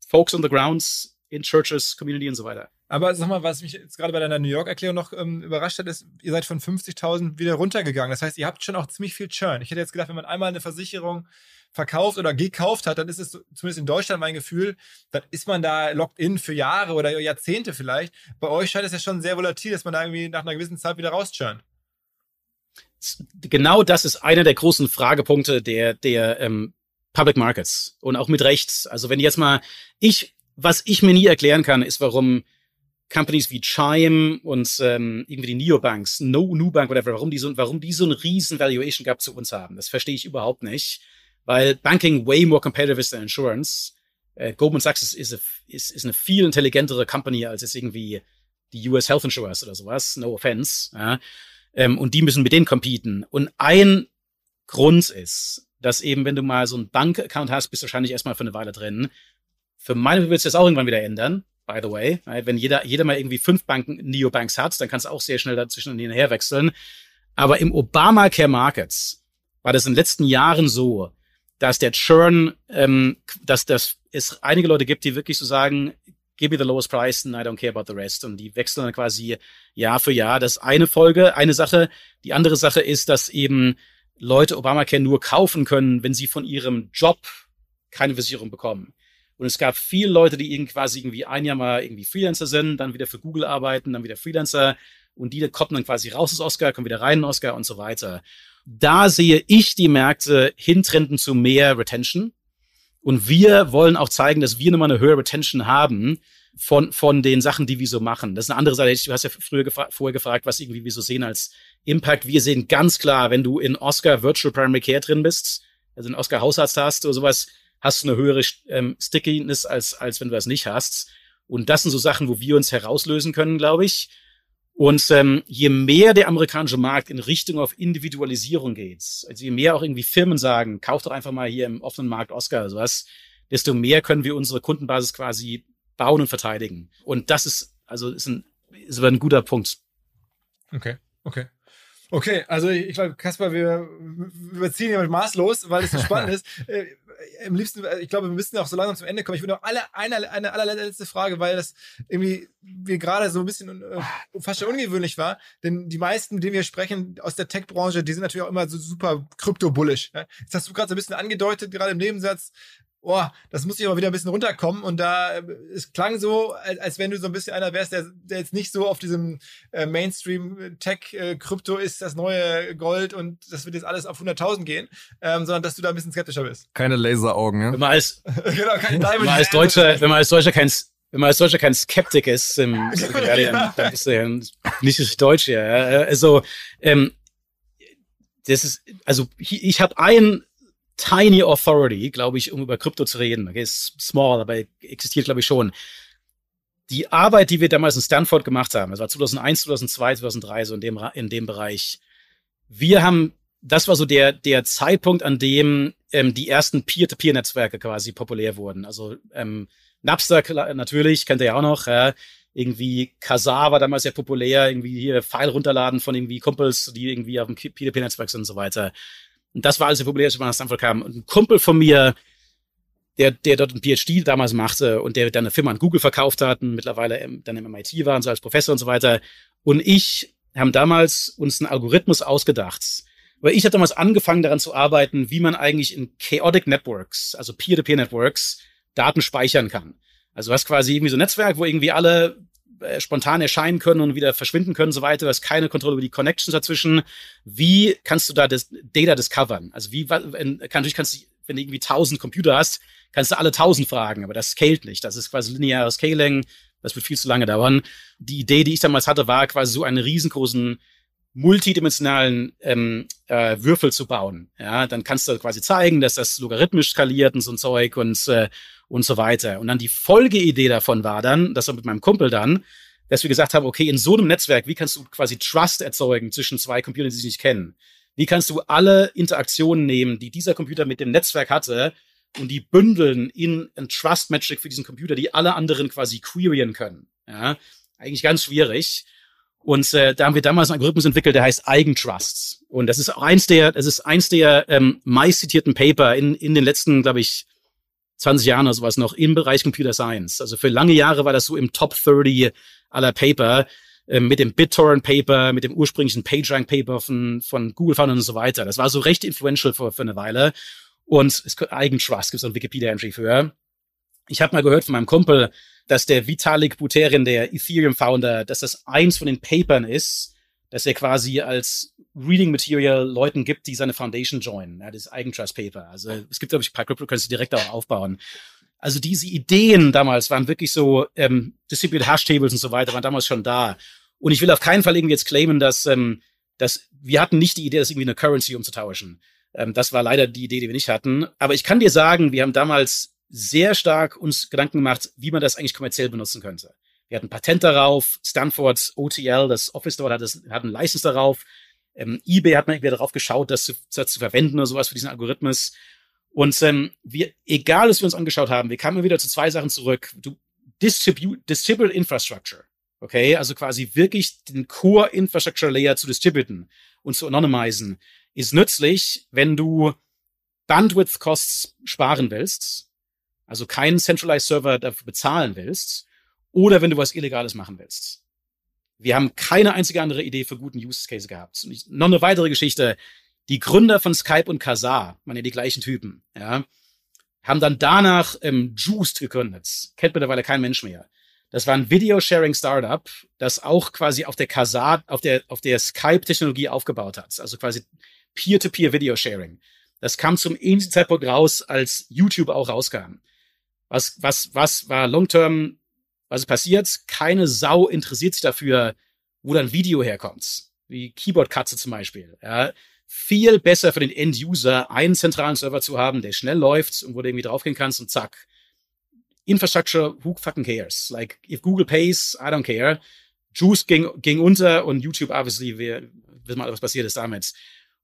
Folks on the grounds in Churches, Community und so weiter. Aber sag mal, was mich jetzt gerade bei deiner New York-Erklärung noch ähm, überrascht hat, ist, ihr seid von 50.000 wieder runtergegangen. Das heißt, ihr habt schon auch ziemlich viel Churn. Ich hätte jetzt gedacht, wenn man einmal eine Versicherung verkauft oder gekauft hat, dann ist es zumindest in Deutschland mein Gefühl, dann ist man da locked in für Jahre oder Jahrzehnte vielleicht. Bei euch scheint es ja schon sehr volatil, dass man da irgendwie nach einer gewissen Zeit wieder rauschurnt genau das ist einer der großen Fragepunkte der, der ähm, Public Markets. Und auch mit Recht. Also wenn jetzt mal, ich, was ich mir nie erklären kann, ist, warum Companies wie Chime und ähm, irgendwie die Neobanks, No Nubank, whatever, warum die so, warum die so einen riesen Valuation Gap zu uns haben. Das verstehe ich überhaupt nicht, weil Banking way more competitive is than Insurance. Äh, Goldman Sachs ist, ist, ist, ist eine viel intelligentere Company als jetzt irgendwie die US Health Insurance oder sowas. No offense. Ja. Ähm, und die müssen mit denen competen. Und ein Grund ist, dass eben, wenn du mal so einen Bank-Account hast, bist du wahrscheinlich erstmal für eine Weile drin. Für meine wird es das auch irgendwann wieder ändern, by the way. Wenn jeder, jeder mal irgendwie fünf Banken, Neobanks hat, dann kannst du auch sehr schnell dazwischen und hinterher wechseln. Aber im Obamacare Markets war das in den letzten Jahren so, dass der Churn, ähm, dass, dass es einige Leute gibt, die wirklich so sagen, give me the lowest price and I don't care about the rest. Und die wechseln dann quasi Jahr für Jahr. Das eine Folge, eine Sache. Die andere Sache ist, dass eben Leute Obamacare nur kaufen können, wenn sie von ihrem Job keine Versicherung bekommen. Und es gab viele Leute, die irgendwie quasi irgendwie ein Jahr mal irgendwie Freelancer sind, dann wieder für Google arbeiten, dann wieder Freelancer und die kommen dann quasi raus aus Oscar, kommen wieder rein in Oscar und so weiter. Da sehe ich die Märkte hintrenden zu mehr Retention. Und wir wollen auch zeigen, dass wir nochmal eine höhere Retention haben von, von den Sachen, die wir so machen. Das ist eine andere Sache. Du hast ja früher gefra vorher gefragt, was irgendwie wir so sehen als Impact. Wir sehen ganz klar, wenn du in Oscar Virtual Primary Care drin bist, also in Oscar Hausarzt hast oder sowas, hast du eine höhere ähm, Stickiness als, als wenn du das nicht hast. Und das sind so Sachen, wo wir uns herauslösen können, glaube ich. Und ähm, je mehr der amerikanische Markt in Richtung auf Individualisierung geht, also je mehr auch irgendwie Firmen sagen, kauft doch einfach mal hier im offenen Markt Oscar oder sowas, desto mehr können wir unsere Kundenbasis quasi bauen und verteidigen. Und das ist, also ist ein, ist ein guter Punkt. Okay, okay. Okay, also ich glaube, Kaspar, wir überziehen hier maßlos, weil es so spannend ist. Äh, Im liebsten, äh, ich glaube, wir müssen auch so langsam zum Ende kommen. Ich würde noch alle, eine, eine allerletzte Frage, weil das irgendwie wir gerade so ein bisschen äh, fast schon ungewöhnlich war. Denn die meisten, mit denen wir sprechen aus der Tech-Branche, die sind natürlich auch immer so super krypto-bullish. Ne? Jetzt hast du gerade so ein bisschen angedeutet, gerade im Nebensatz, oh, das muss ich aber wieder ein bisschen runterkommen. Und da, äh, es klang so, als, als wenn du so ein bisschen einer wärst, der, der jetzt nicht so auf diesem äh, Mainstream-Tech-Krypto äh, ist das neue Gold und das wird jetzt alles auf 100.000 gehen, ähm, sondern dass du da ein bisschen skeptischer bist. Keine Laseraugen, ja? Wenn man als, genau, kein wenn man als Deutscher, wenn man als Deutscher kein wenn man als Deutscher kein Skeptik ist, ähm, ja. dann bist du ja nicht richtig Deutsch, ja. Also, ähm, das ist, also ich, ich habe ein tiny authority, glaube ich, um über Krypto zu reden. Okay, ist small, aber existiert, glaube ich, schon. Die Arbeit, die wir damals in Stanford gemacht haben, das war 2001, 2002, 2003, so in dem, in dem Bereich. Wir haben, das war so der, der Zeitpunkt, an dem ähm, die ersten Peer-to-Peer-Netzwerke quasi populär wurden. Also ähm, Napster natürlich, kennt ihr ja auch noch. Ja. Irgendwie Kazaa war damals sehr populär, irgendwie hier File runterladen von irgendwie Kumpels, die irgendwie auf dem Peer-to-Peer-Netzwerk sind und so weiter. Und das war alles populär, als man nach Stanford kam. Und ein Kumpel von mir, der, der dort ein PhD damals machte und der dann eine Firma an Google verkauft hat und mittlerweile dann im MIT war und so als Professor und so weiter. Und ich haben damals uns einen Algorithmus ausgedacht. Weil ich habe damals angefangen daran zu arbeiten, wie man eigentlich in Chaotic Networks, also Peer-to-Peer-Networks, Daten speichern kann. Also was quasi irgendwie so ein Netzwerk, wo irgendwie alle äh, spontan erscheinen können und wieder verschwinden können und so weiter. Du hast keine Kontrolle über die Connections dazwischen. Wie kannst du da das Data discovern? Also wie, wenn, natürlich kannst du, wenn du irgendwie tausend Computer hast, kannst du alle tausend fragen, aber das scaled nicht. Das ist quasi lineares Scaling. Das wird viel zu lange dauern. Die Idee, die ich damals hatte, war quasi so einen riesengroßen multidimensionalen ähm, äh, Würfel zu bauen. Ja, dann kannst du quasi zeigen, dass das logarithmisch skaliert und so ein Zeug und äh, und so weiter. Und dann die Folgeidee davon war dann, das war mit meinem Kumpel dann, dass wir gesagt haben, okay, in so einem Netzwerk, wie kannst du quasi Trust erzeugen zwischen zwei Computern, die sich nicht kennen? Wie kannst du alle Interaktionen nehmen, die dieser Computer mit dem Netzwerk hatte, und die bündeln in ein Trust Metric für diesen Computer, die alle anderen quasi queryen können? Ja, eigentlich ganz schwierig. Und äh, da haben wir damals einen Algorithmus entwickelt, der heißt Eigentrusts. Und das ist auch eins der, das ist eins der ähm, meist zitierten Paper in, in den letzten, glaube ich, 20 Jahren oder sowas noch im Bereich Computer Science. Also für lange Jahre war das so im Top 30 aller Paper äh, mit dem BitTorrent Paper, mit dem ursprünglichen PageRank Paper von, von Google Foundern und so weiter. Das war so recht influential für, für eine Weile. Und es Eigentrust gibt es ein Wikipedia-Entry für. Ich habe mal gehört von meinem Kumpel, dass der Vitalik Buterin, der Ethereum-Founder, dass das eins von den Papern ist, dass er quasi als Reading Material Leuten gibt, die seine Foundation joinen. Ja, das Eigentrust Paper. Also es gibt, glaube ich, ein paar Cryptocurrency direkt auch aufbauen. Also diese Ideen damals waren wirklich so, ähm, Distributed Hash Tables und so weiter waren damals schon da. Und ich will auf keinen Fall irgendwie jetzt claimen, dass, ähm, dass wir hatten nicht die Idee, das irgendwie eine Currency umzutauschen. Ähm, das war leider die Idee, die wir nicht hatten. Aber ich kann dir sagen, wir haben damals sehr stark uns Gedanken gemacht, wie man das eigentlich kommerziell benutzen könnte. Wir hatten Patent darauf, Stanford OTL, das Office dort hat, das, hat ein License darauf. Ähm, eBay hat man wieder darauf geschaut, das zu, das zu verwenden oder sowas für diesen Algorithmus. Und ähm, wir, egal was wir uns angeschaut haben, wir kamen wieder zu zwei Sachen zurück. Du distribute, distribute Infrastructure. Okay, also quasi wirklich den Core Infrastructure Layer zu distributen und zu anonymisieren, ist nützlich, wenn du Bandwidth Costs sparen willst, also keinen Centralized Server dafür bezahlen willst, oder wenn du was Illegales machen willst. Wir haben keine einzige andere Idee für guten Use Case gehabt. Und ich, noch eine weitere Geschichte. Die Gründer von Skype und Kazaa, meine die gleichen Typen, ja, haben dann danach ähm, Juiced gegründet. Kennt mittlerweile kein Mensch mehr. Das war ein Video-Sharing-Startup, das auch quasi auf der Kazaa, auf der, auf der Skype-Technologie aufgebaut hat. Also quasi Peer-to-Peer-Video-Sharing. Das kam zum ähnlichen Zeitpunkt raus, als YouTube auch rauskam. Was, was, was war Long-Term was ist passiert? Keine Sau interessiert sich dafür, wo dann Video herkommt. Wie Keyboard-Katze zum Beispiel. Ja. Viel besser für den End-User, einen zentralen Server zu haben, der schnell läuft und wo du irgendwie draufgehen kannst und zack. Infrastructure, who fucking cares? Like, if Google pays, I don't care. Juice ging, ging unter und YouTube, obviously, wir wissen mal, was passiert ist damit.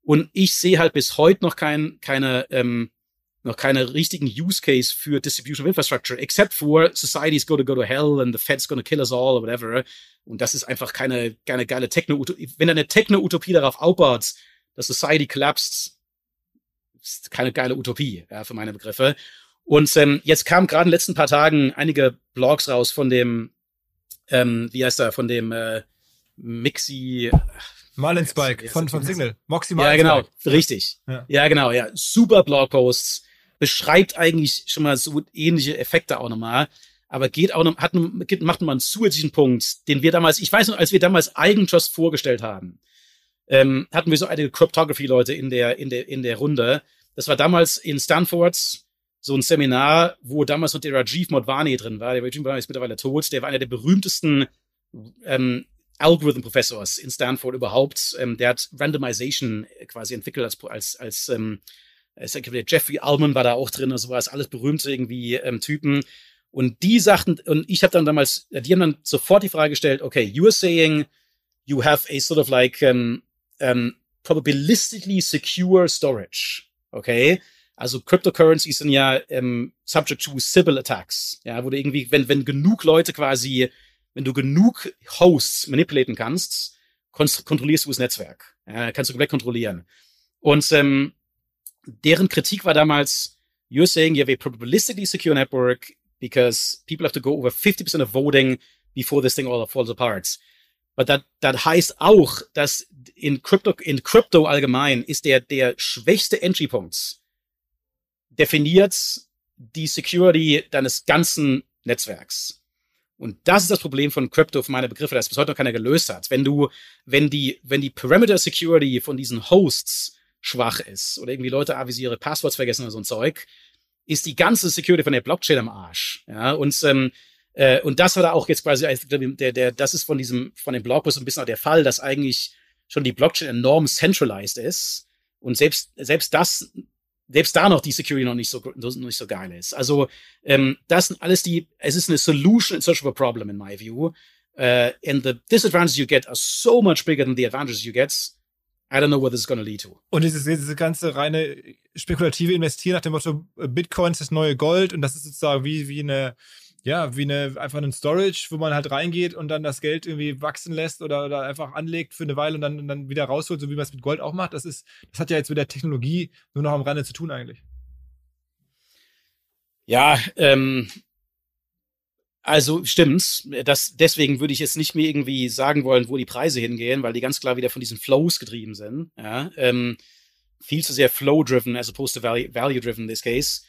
Und ich sehe halt bis heute noch kein, keine, ähm, noch keine richtigen Use Case für Distribution of Infrastructure, except for society's gonna go to hell and the Fed's gonna kill us all or whatever. Und das ist einfach keine, keine geile Techno-Utopie. Wenn eine Techno-Utopie darauf aufbaut, dass Society collapsed, ist keine geile Utopie, ja, für meine Begriffe. Und ähm, jetzt kamen gerade in den letzten paar Tagen einige Blogs raus von dem, ähm, wie heißt er, von dem äh, Mixi. Marlin Spike von, von Signal. Moxie Marlin Ja, genau, richtig. Ja. ja, genau, ja. Super Blogposts. Beschreibt eigentlich schon mal so ähnliche Effekte auch nochmal. Aber geht auch noch, hat, macht nochmal einen zusätzlichen Punkt, den wir damals, ich weiß noch, als wir damals Eigentrust vorgestellt haben, ähm, hatten wir so einige Cryptography-Leute in der, in der, in der Runde. Das war damals in Stanford so ein Seminar, wo damals noch der Rajiv Modvani drin war. Der Rajiv Modvani ist mittlerweile tot. Der war einer der berühmtesten ähm, Algorithm-Professors in Stanford überhaupt. Ähm, der hat Randomization quasi entwickelt als, als, als ähm, Jeffrey Allman war da auch drin und sowas. Alles berühmte irgendwie ähm, Typen. Und die sagten, und ich habe dann damals, die haben dann sofort die Frage gestellt, okay, you are saying you have a sort of like um, um, probabilistically secure storage. Okay? Also Cryptocurrencies sind ja ähm, subject to Sybil Attacks. Ja, wo du irgendwie, wenn, wenn genug Leute quasi, wenn du genug Hosts manipulieren kannst, kontrollierst du das Netzwerk. Ja, kannst du komplett kontrollieren. Und ähm, deren Kritik war damals, you're saying you have a probabilistically secure network because people have to go over 50% of voting before this thing all falls apart. But that, that heißt auch, dass in Crypto, in Crypto allgemein ist der, der schwächste Entry-Punkt definiert die Security deines ganzen Netzwerks. Und das ist das Problem von Crypto für meine Begriffe, das bis heute noch keiner gelöst hat. Wenn du, wenn die, wenn die Perimeter Security von diesen Hosts schwach ist oder irgendwie Leute avisiere Passworts vergessen oder so ein Zeug, ist die ganze Security von der Blockchain am Arsch. Ja, und, ähm, äh, und das war da auch jetzt quasi, der, der, das ist von diesem, von dem Blogpost ein bisschen auch der Fall, dass eigentlich schon die Blockchain enorm centralized ist. Und selbst, selbst das selbst da noch die Security noch nicht so, nicht so geil ist. Also ähm, das sind alles die, es ist eine Solution in search of a problem in my view. Uh, and the disadvantages you get are so much bigger than the advantages you get. I don't know what this is going to lead to. Und dieses, diese ganze reine spekulative Investieren nach dem Motto, Bitcoin ist das neue Gold und das ist sozusagen wie, wie eine ja, wie eine, einfach ein Storage, wo man halt reingeht und dann das Geld irgendwie wachsen lässt oder, oder einfach anlegt für eine Weile und dann, und dann wieder rausholt, so wie man es mit Gold auch macht. Das ist, das hat ja jetzt mit der Technologie nur noch am Rande zu tun eigentlich. Ja, ähm, also stimmt's. Das, deswegen würde ich jetzt nicht mehr irgendwie sagen wollen, wo die Preise hingehen, weil die ganz klar wieder von diesen Flows getrieben sind. Ja, ähm, viel zu sehr flow-driven as opposed to value-driven in this case.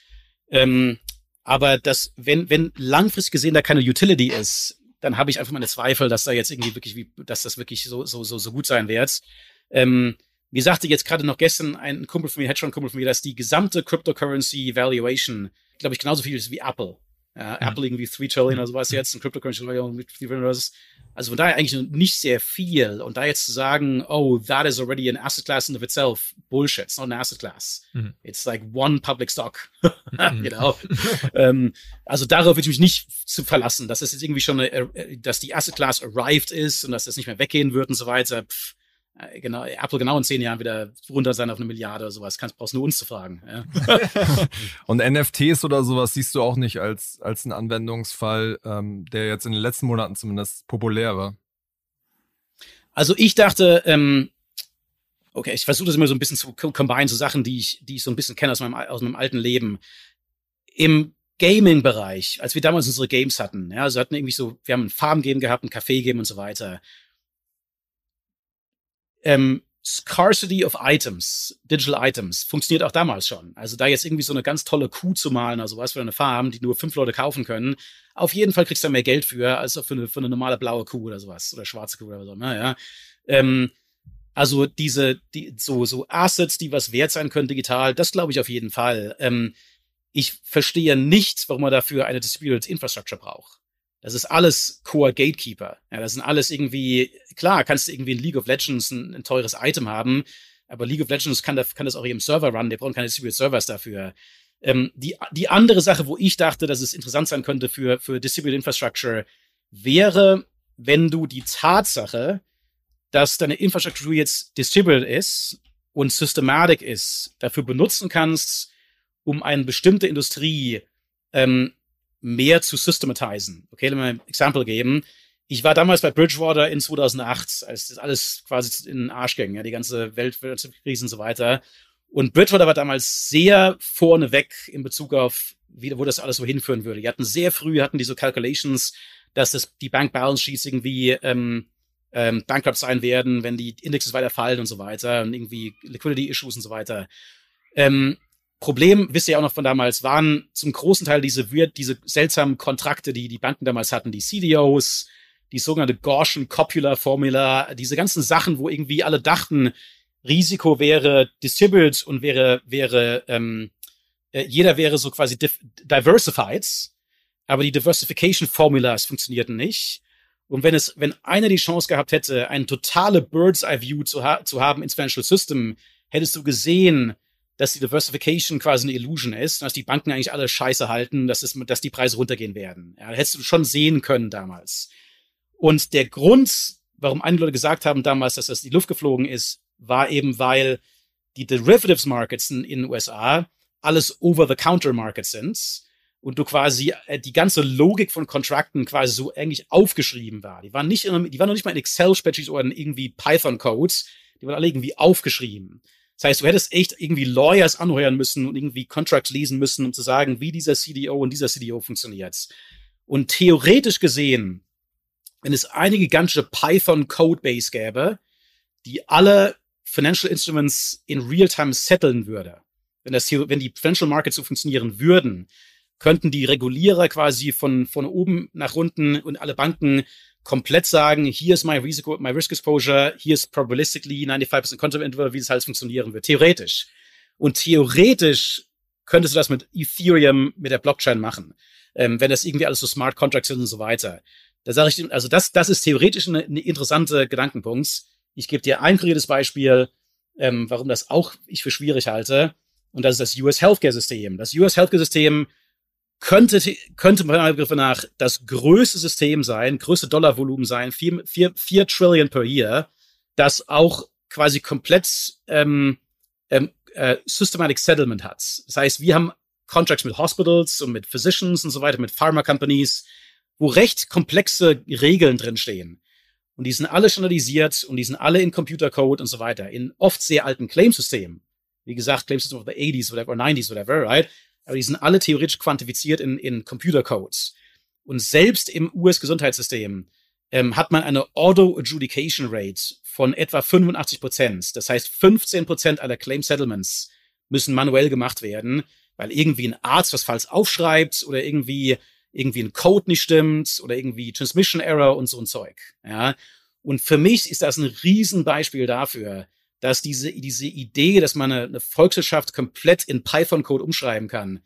Ähm, aber das, wenn, wenn langfristig gesehen da keine Utility ist, dann habe ich einfach meine Zweifel, dass da jetzt irgendwie wirklich, wie, dass das wirklich so, so, so, so gut sein wird. Ähm, wie sagte jetzt gerade noch gestern ein Kumpel von mir, Hedgefonds-Kumpel von mir, dass die gesamte Cryptocurrency Valuation, glaube ich, genauso viel ist wie Apple. Ja, mhm. Apple irgendwie 3 Trillion oder sowas jetzt, ein Cryptocurrency mit 3 Trillion oder also von daher eigentlich nicht sehr viel. Und da jetzt zu sagen, oh, that is already an asset class in of itself, bullshit. It's not an asset class. Mhm. It's like one public stock. You know? ähm, also darauf würde ich mich nicht zu verlassen, dass es jetzt irgendwie schon, eine, äh, dass die asset class arrived ist und dass das nicht mehr weggehen wird und so weiter. Pff, genau, Apple genau in zehn Jahren wieder runter sein auf eine Milliarde oder sowas. Kannst, brauchst nur uns zu fragen. Ja. und NFTs oder sowas siehst du auch nicht als, als einen Anwendungsfall, ähm, der jetzt in den letzten Monaten zumindest populär war. Also ich dachte, ähm, okay, ich versuche das immer so ein bisschen zu combine, so Sachen, die ich, die ich so ein bisschen kenne aus meinem, aus meinem alten Leben. Im Gaming-Bereich, als wir damals unsere Games hatten, ja, also hatten irgendwie so, wir haben ein Farm-Game gehabt, ein Café-Game und so weiter ähm, Scarcity of Items, Digital Items, funktioniert auch damals schon. Also da jetzt irgendwie so eine ganz tolle Kuh zu malen, also was für eine Farm, die nur fünf Leute kaufen können, auf jeden Fall kriegst du da mehr Geld für, als für eine, für eine normale blaue Kuh oder sowas, oder schwarze Kuh oder so, naja. Ähm, also diese, die, so, so Assets, die was wert sein können digital, das glaube ich auf jeden Fall. Ähm, ich verstehe nicht, warum man dafür eine Distributed Infrastructure braucht. Das ist alles Core Gatekeeper. Ja, das sind alles irgendwie, klar, kannst du irgendwie in League of Legends ein, ein teures Item haben, aber League of Legends kann, das, kann das auch im Server runnen, der braucht keine Distributed Servers dafür. Ähm, die, die andere Sache, wo ich dachte, dass es interessant sein könnte für, für Distributed Infrastructure, wäre wenn du die Tatsache, dass deine Infrastruktur jetzt distributed ist und systematic ist, dafür benutzen kannst, um eine bestimmte Industrie ähm, mehr zu systematisieren. Okay, lass mal ein Exempel geben. Ich war damals bei Bridgewater in 2008, als das alles quasi in den Arsch ging, ja, die ganze Weltwirtschaftskrise und so weiter. Und Bridgewater war damals sehr vorneweg in Bezug auf, wie, wo das alles so hinführen würde. Die hatten sehr früh, hatten diese Calculations, dass das, die Bank Balance Sheets irgendwie ähm, ähm, bankrupt sein werden, wenn die Indexes weiter fallen und so weiter und irgendwie Liquidity Issues und so weiter. Ähm, Problem, wisst ihr auch noch von damals, waren zum großen Teil diese, diese seltsamen Kontrakte, die die Banken damals hatten, die CDOs, die sogenannte Gaussian Copula Formula, diese ganzen Sachen, wo irgendwie alle dachten, Risiko wäre distributed und wäre, wäre, ähm, äh, jeder wäre so quasi diversified, aber die Diversification Formulas funktionierten nicht. Und wenn es, wenn einer die Chance gehabt hätte, eine totale Bird's Eye View zu, ha zu haben ins Financial System, hättest du gesehen, dass die Diversification quasi eine Illusion ist, dass die Banken eigentlich alle Scheiße halten, dass, es, dass die Preise runtergehen werden. Ja, hättest du schon sehen können damals. Und der Grund, warum einige Leute gesagt haben damals, dass das in die Luft geflogen ist, war eben, weil die Derivatives Markets in, den USA alles Over-the-Counter-Markets sind und du quasi äh, die ganze Logik von Kontrakten quasi so eigentlich aufgeschrieben war. Die waren nicht, in, die waren noch nicht mal in Excel-Spreadsheets oder in irgendwie Python-Codes, die waren alle irgendwie aufgeschrieben. Das heißt, du hättest echt irgendwie Lawyers anheuern müssen und irgendwie Contracts lesen müssen, um zu sagen, wie dieser CDO und dieser CDO funktioniert. Und theoretisch gesehen, wenn es eine gigantische Python-Codebase gäbe, die alle Financial Instruments in Real-Time setteln würde, wenn, das wenn die Financial Markets so funktionieren würden, könnten die Regulierer quasi von, von oben nach unten und alle Banken komplett sagen, hier ist mein Risiko, my Risk Exposure, hier ist probabilistically 95% Content Interval, wie das alles funktionieren wird. Theoretisch. Und theoretisch könntest du das mit Ethereum, mit der Blockchain machen. Ähm, wenn das irgendwie alles so Smart Contracts sind und so weiter. Da sage ich, also das, das ist theoretisch eine, eine interessante Gedankenpunkt. Ich gebe dir ein konkretes Beispiel, ähm, warum das auch ich für schwierig halte. Und das ist das US Healthcare System. Das US Healthcare System könnte, könnte meiner Begriffe nach das größte System sein, größte Dollarvolumen sein, vier, vier, vier Trillion per year, das auch quasi komplett ähm, ähm, äh, Systematic Settlement hat. Das heißt, wir haben Contracts mit Hospitals und mit Physicians und so weiter, mit Pharma Companies, wo recht komplexe Regeln drinstehen. Und die sind alle standardisiert und die sind alle in Computercode und so weiter, in oft sehr alten Claimsystemen. Wie gesagt, Claimsystem of the 80s oder 90s, whatever, right? Aber die sind alle theoretisch quantifiziert in, in Computercodes. Und selbst im US-Gesundheitssystem ähm, hat man eine Auto-Adjudication Rate von etwa 85 Prozent. Das heißt, 15 Prozent aller Claim Settlements müssen manuell gemacht werden, weil irgendwie ein Arzt was falsch aufschreibt oder irgendwie irgendwie ein Code nicht stimmt oder irgendwie Transmission Error und so ein Zeug. Ja. Und für mich ist das ein Riesenbeispiel dafür, dass diese, diese Idee, dass man eine, eine Volkswirtschaft komplett in Python-Code umschreiben kann,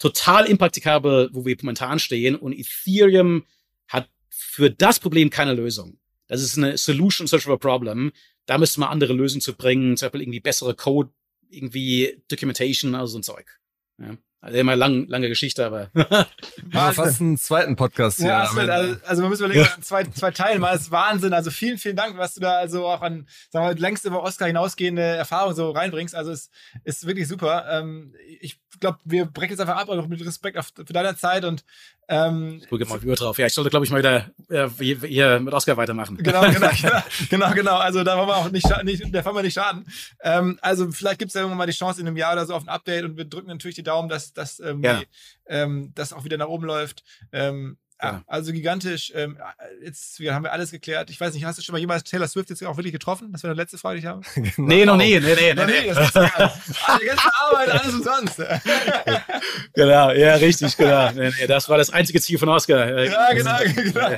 total impraktikabel, wo wir momentan stehen. Und Ethereum hat für das Problem keine Lösung. Das ist eine Solution search for a problem. Da müsste man andere Lösungen zu bringen, zum Beispiel irgendwie bessere Code, irgendwie Documentation, also so ein Zeug. Ja. Also immer lang, lange Geschichte, aber. ja, fast einen zweiten Podcast hier. Ja, also, also man muss überlegen, ja. zwei, zwei Teilen, mal ist Wahnsinn. Also vielen, vielen Dank, was du da also auch an, sagen wir, längst über Oscar hinausgehende Erfahrung so reinbringst. Also es ist wirklich super. Ähm, ich glaube, wir brechen jetzt einfach ab, auch mit Respekt auf, für deine Zeit und ähm, ich gucke mal über drauf. Ja, ich sollte, glaube ich, mal wieder äh, hier mit Oscar weitermachen. Genau, genau, genau, genau, genau. Also da wollen wir auch nicht, nicht der wollen wir nicht schaden. Ähm, also vielleicht gibt es ja irgendwann mal die Chance in einem Jahr oder so auf ein Update und wir drücken natürlich die Daumen, dass, dass ähm, ja. ähm, das auch wieder nach oben läuft. Ähm, ja, also gigantisch. Ähm, jetzt haben wir alles geklärt. Ich weiß nicht, hast du schon mal jemals Taylor Swift jetzt auch wirklich getroffen? Das wäre eine letzte Frage, die ich habe. genau. Nee, noch nie. Nee, nee, nee. nee. Das ist die ganze Arbeit, alles umsonst. genau, ja, richtig, genau. Nee, nee, das war das einzige Ziel von Oscar. Ja, genau, genau.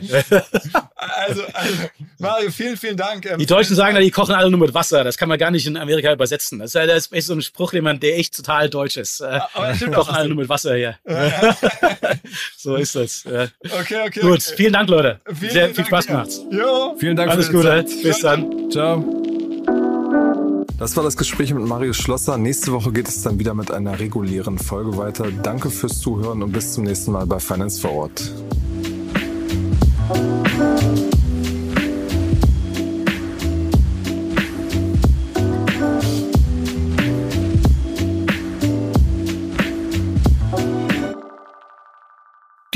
Also, also, Mario, vielen, vielen Dank. Ähm, die Deutschen sagen, die kochen alle nur mit Wasser. Das kann man gar nicht in Amerika übersetzen. Das ist, das ist so ein Spruch, den man, der echt total deutsch ist. Aber das stimmt kochen alle nur mit Wasser hier. Ja. so ist das. Ja. Okay, okay. Gut, okay. vielen Dank, Leute. Vielen, Sehr viel Dank, Spaß gemacht. Jo. Vielen Dank Alles für Gute. Zeit. Bis dann. Ciao. Das war das Gespräch mit Marius Schlosser. Nächste Woche geht es dann wieder mit einer regulären Folge weiter. Danke fürs Zuhören und bis zum nächsten Mal bei Finance vor Ort.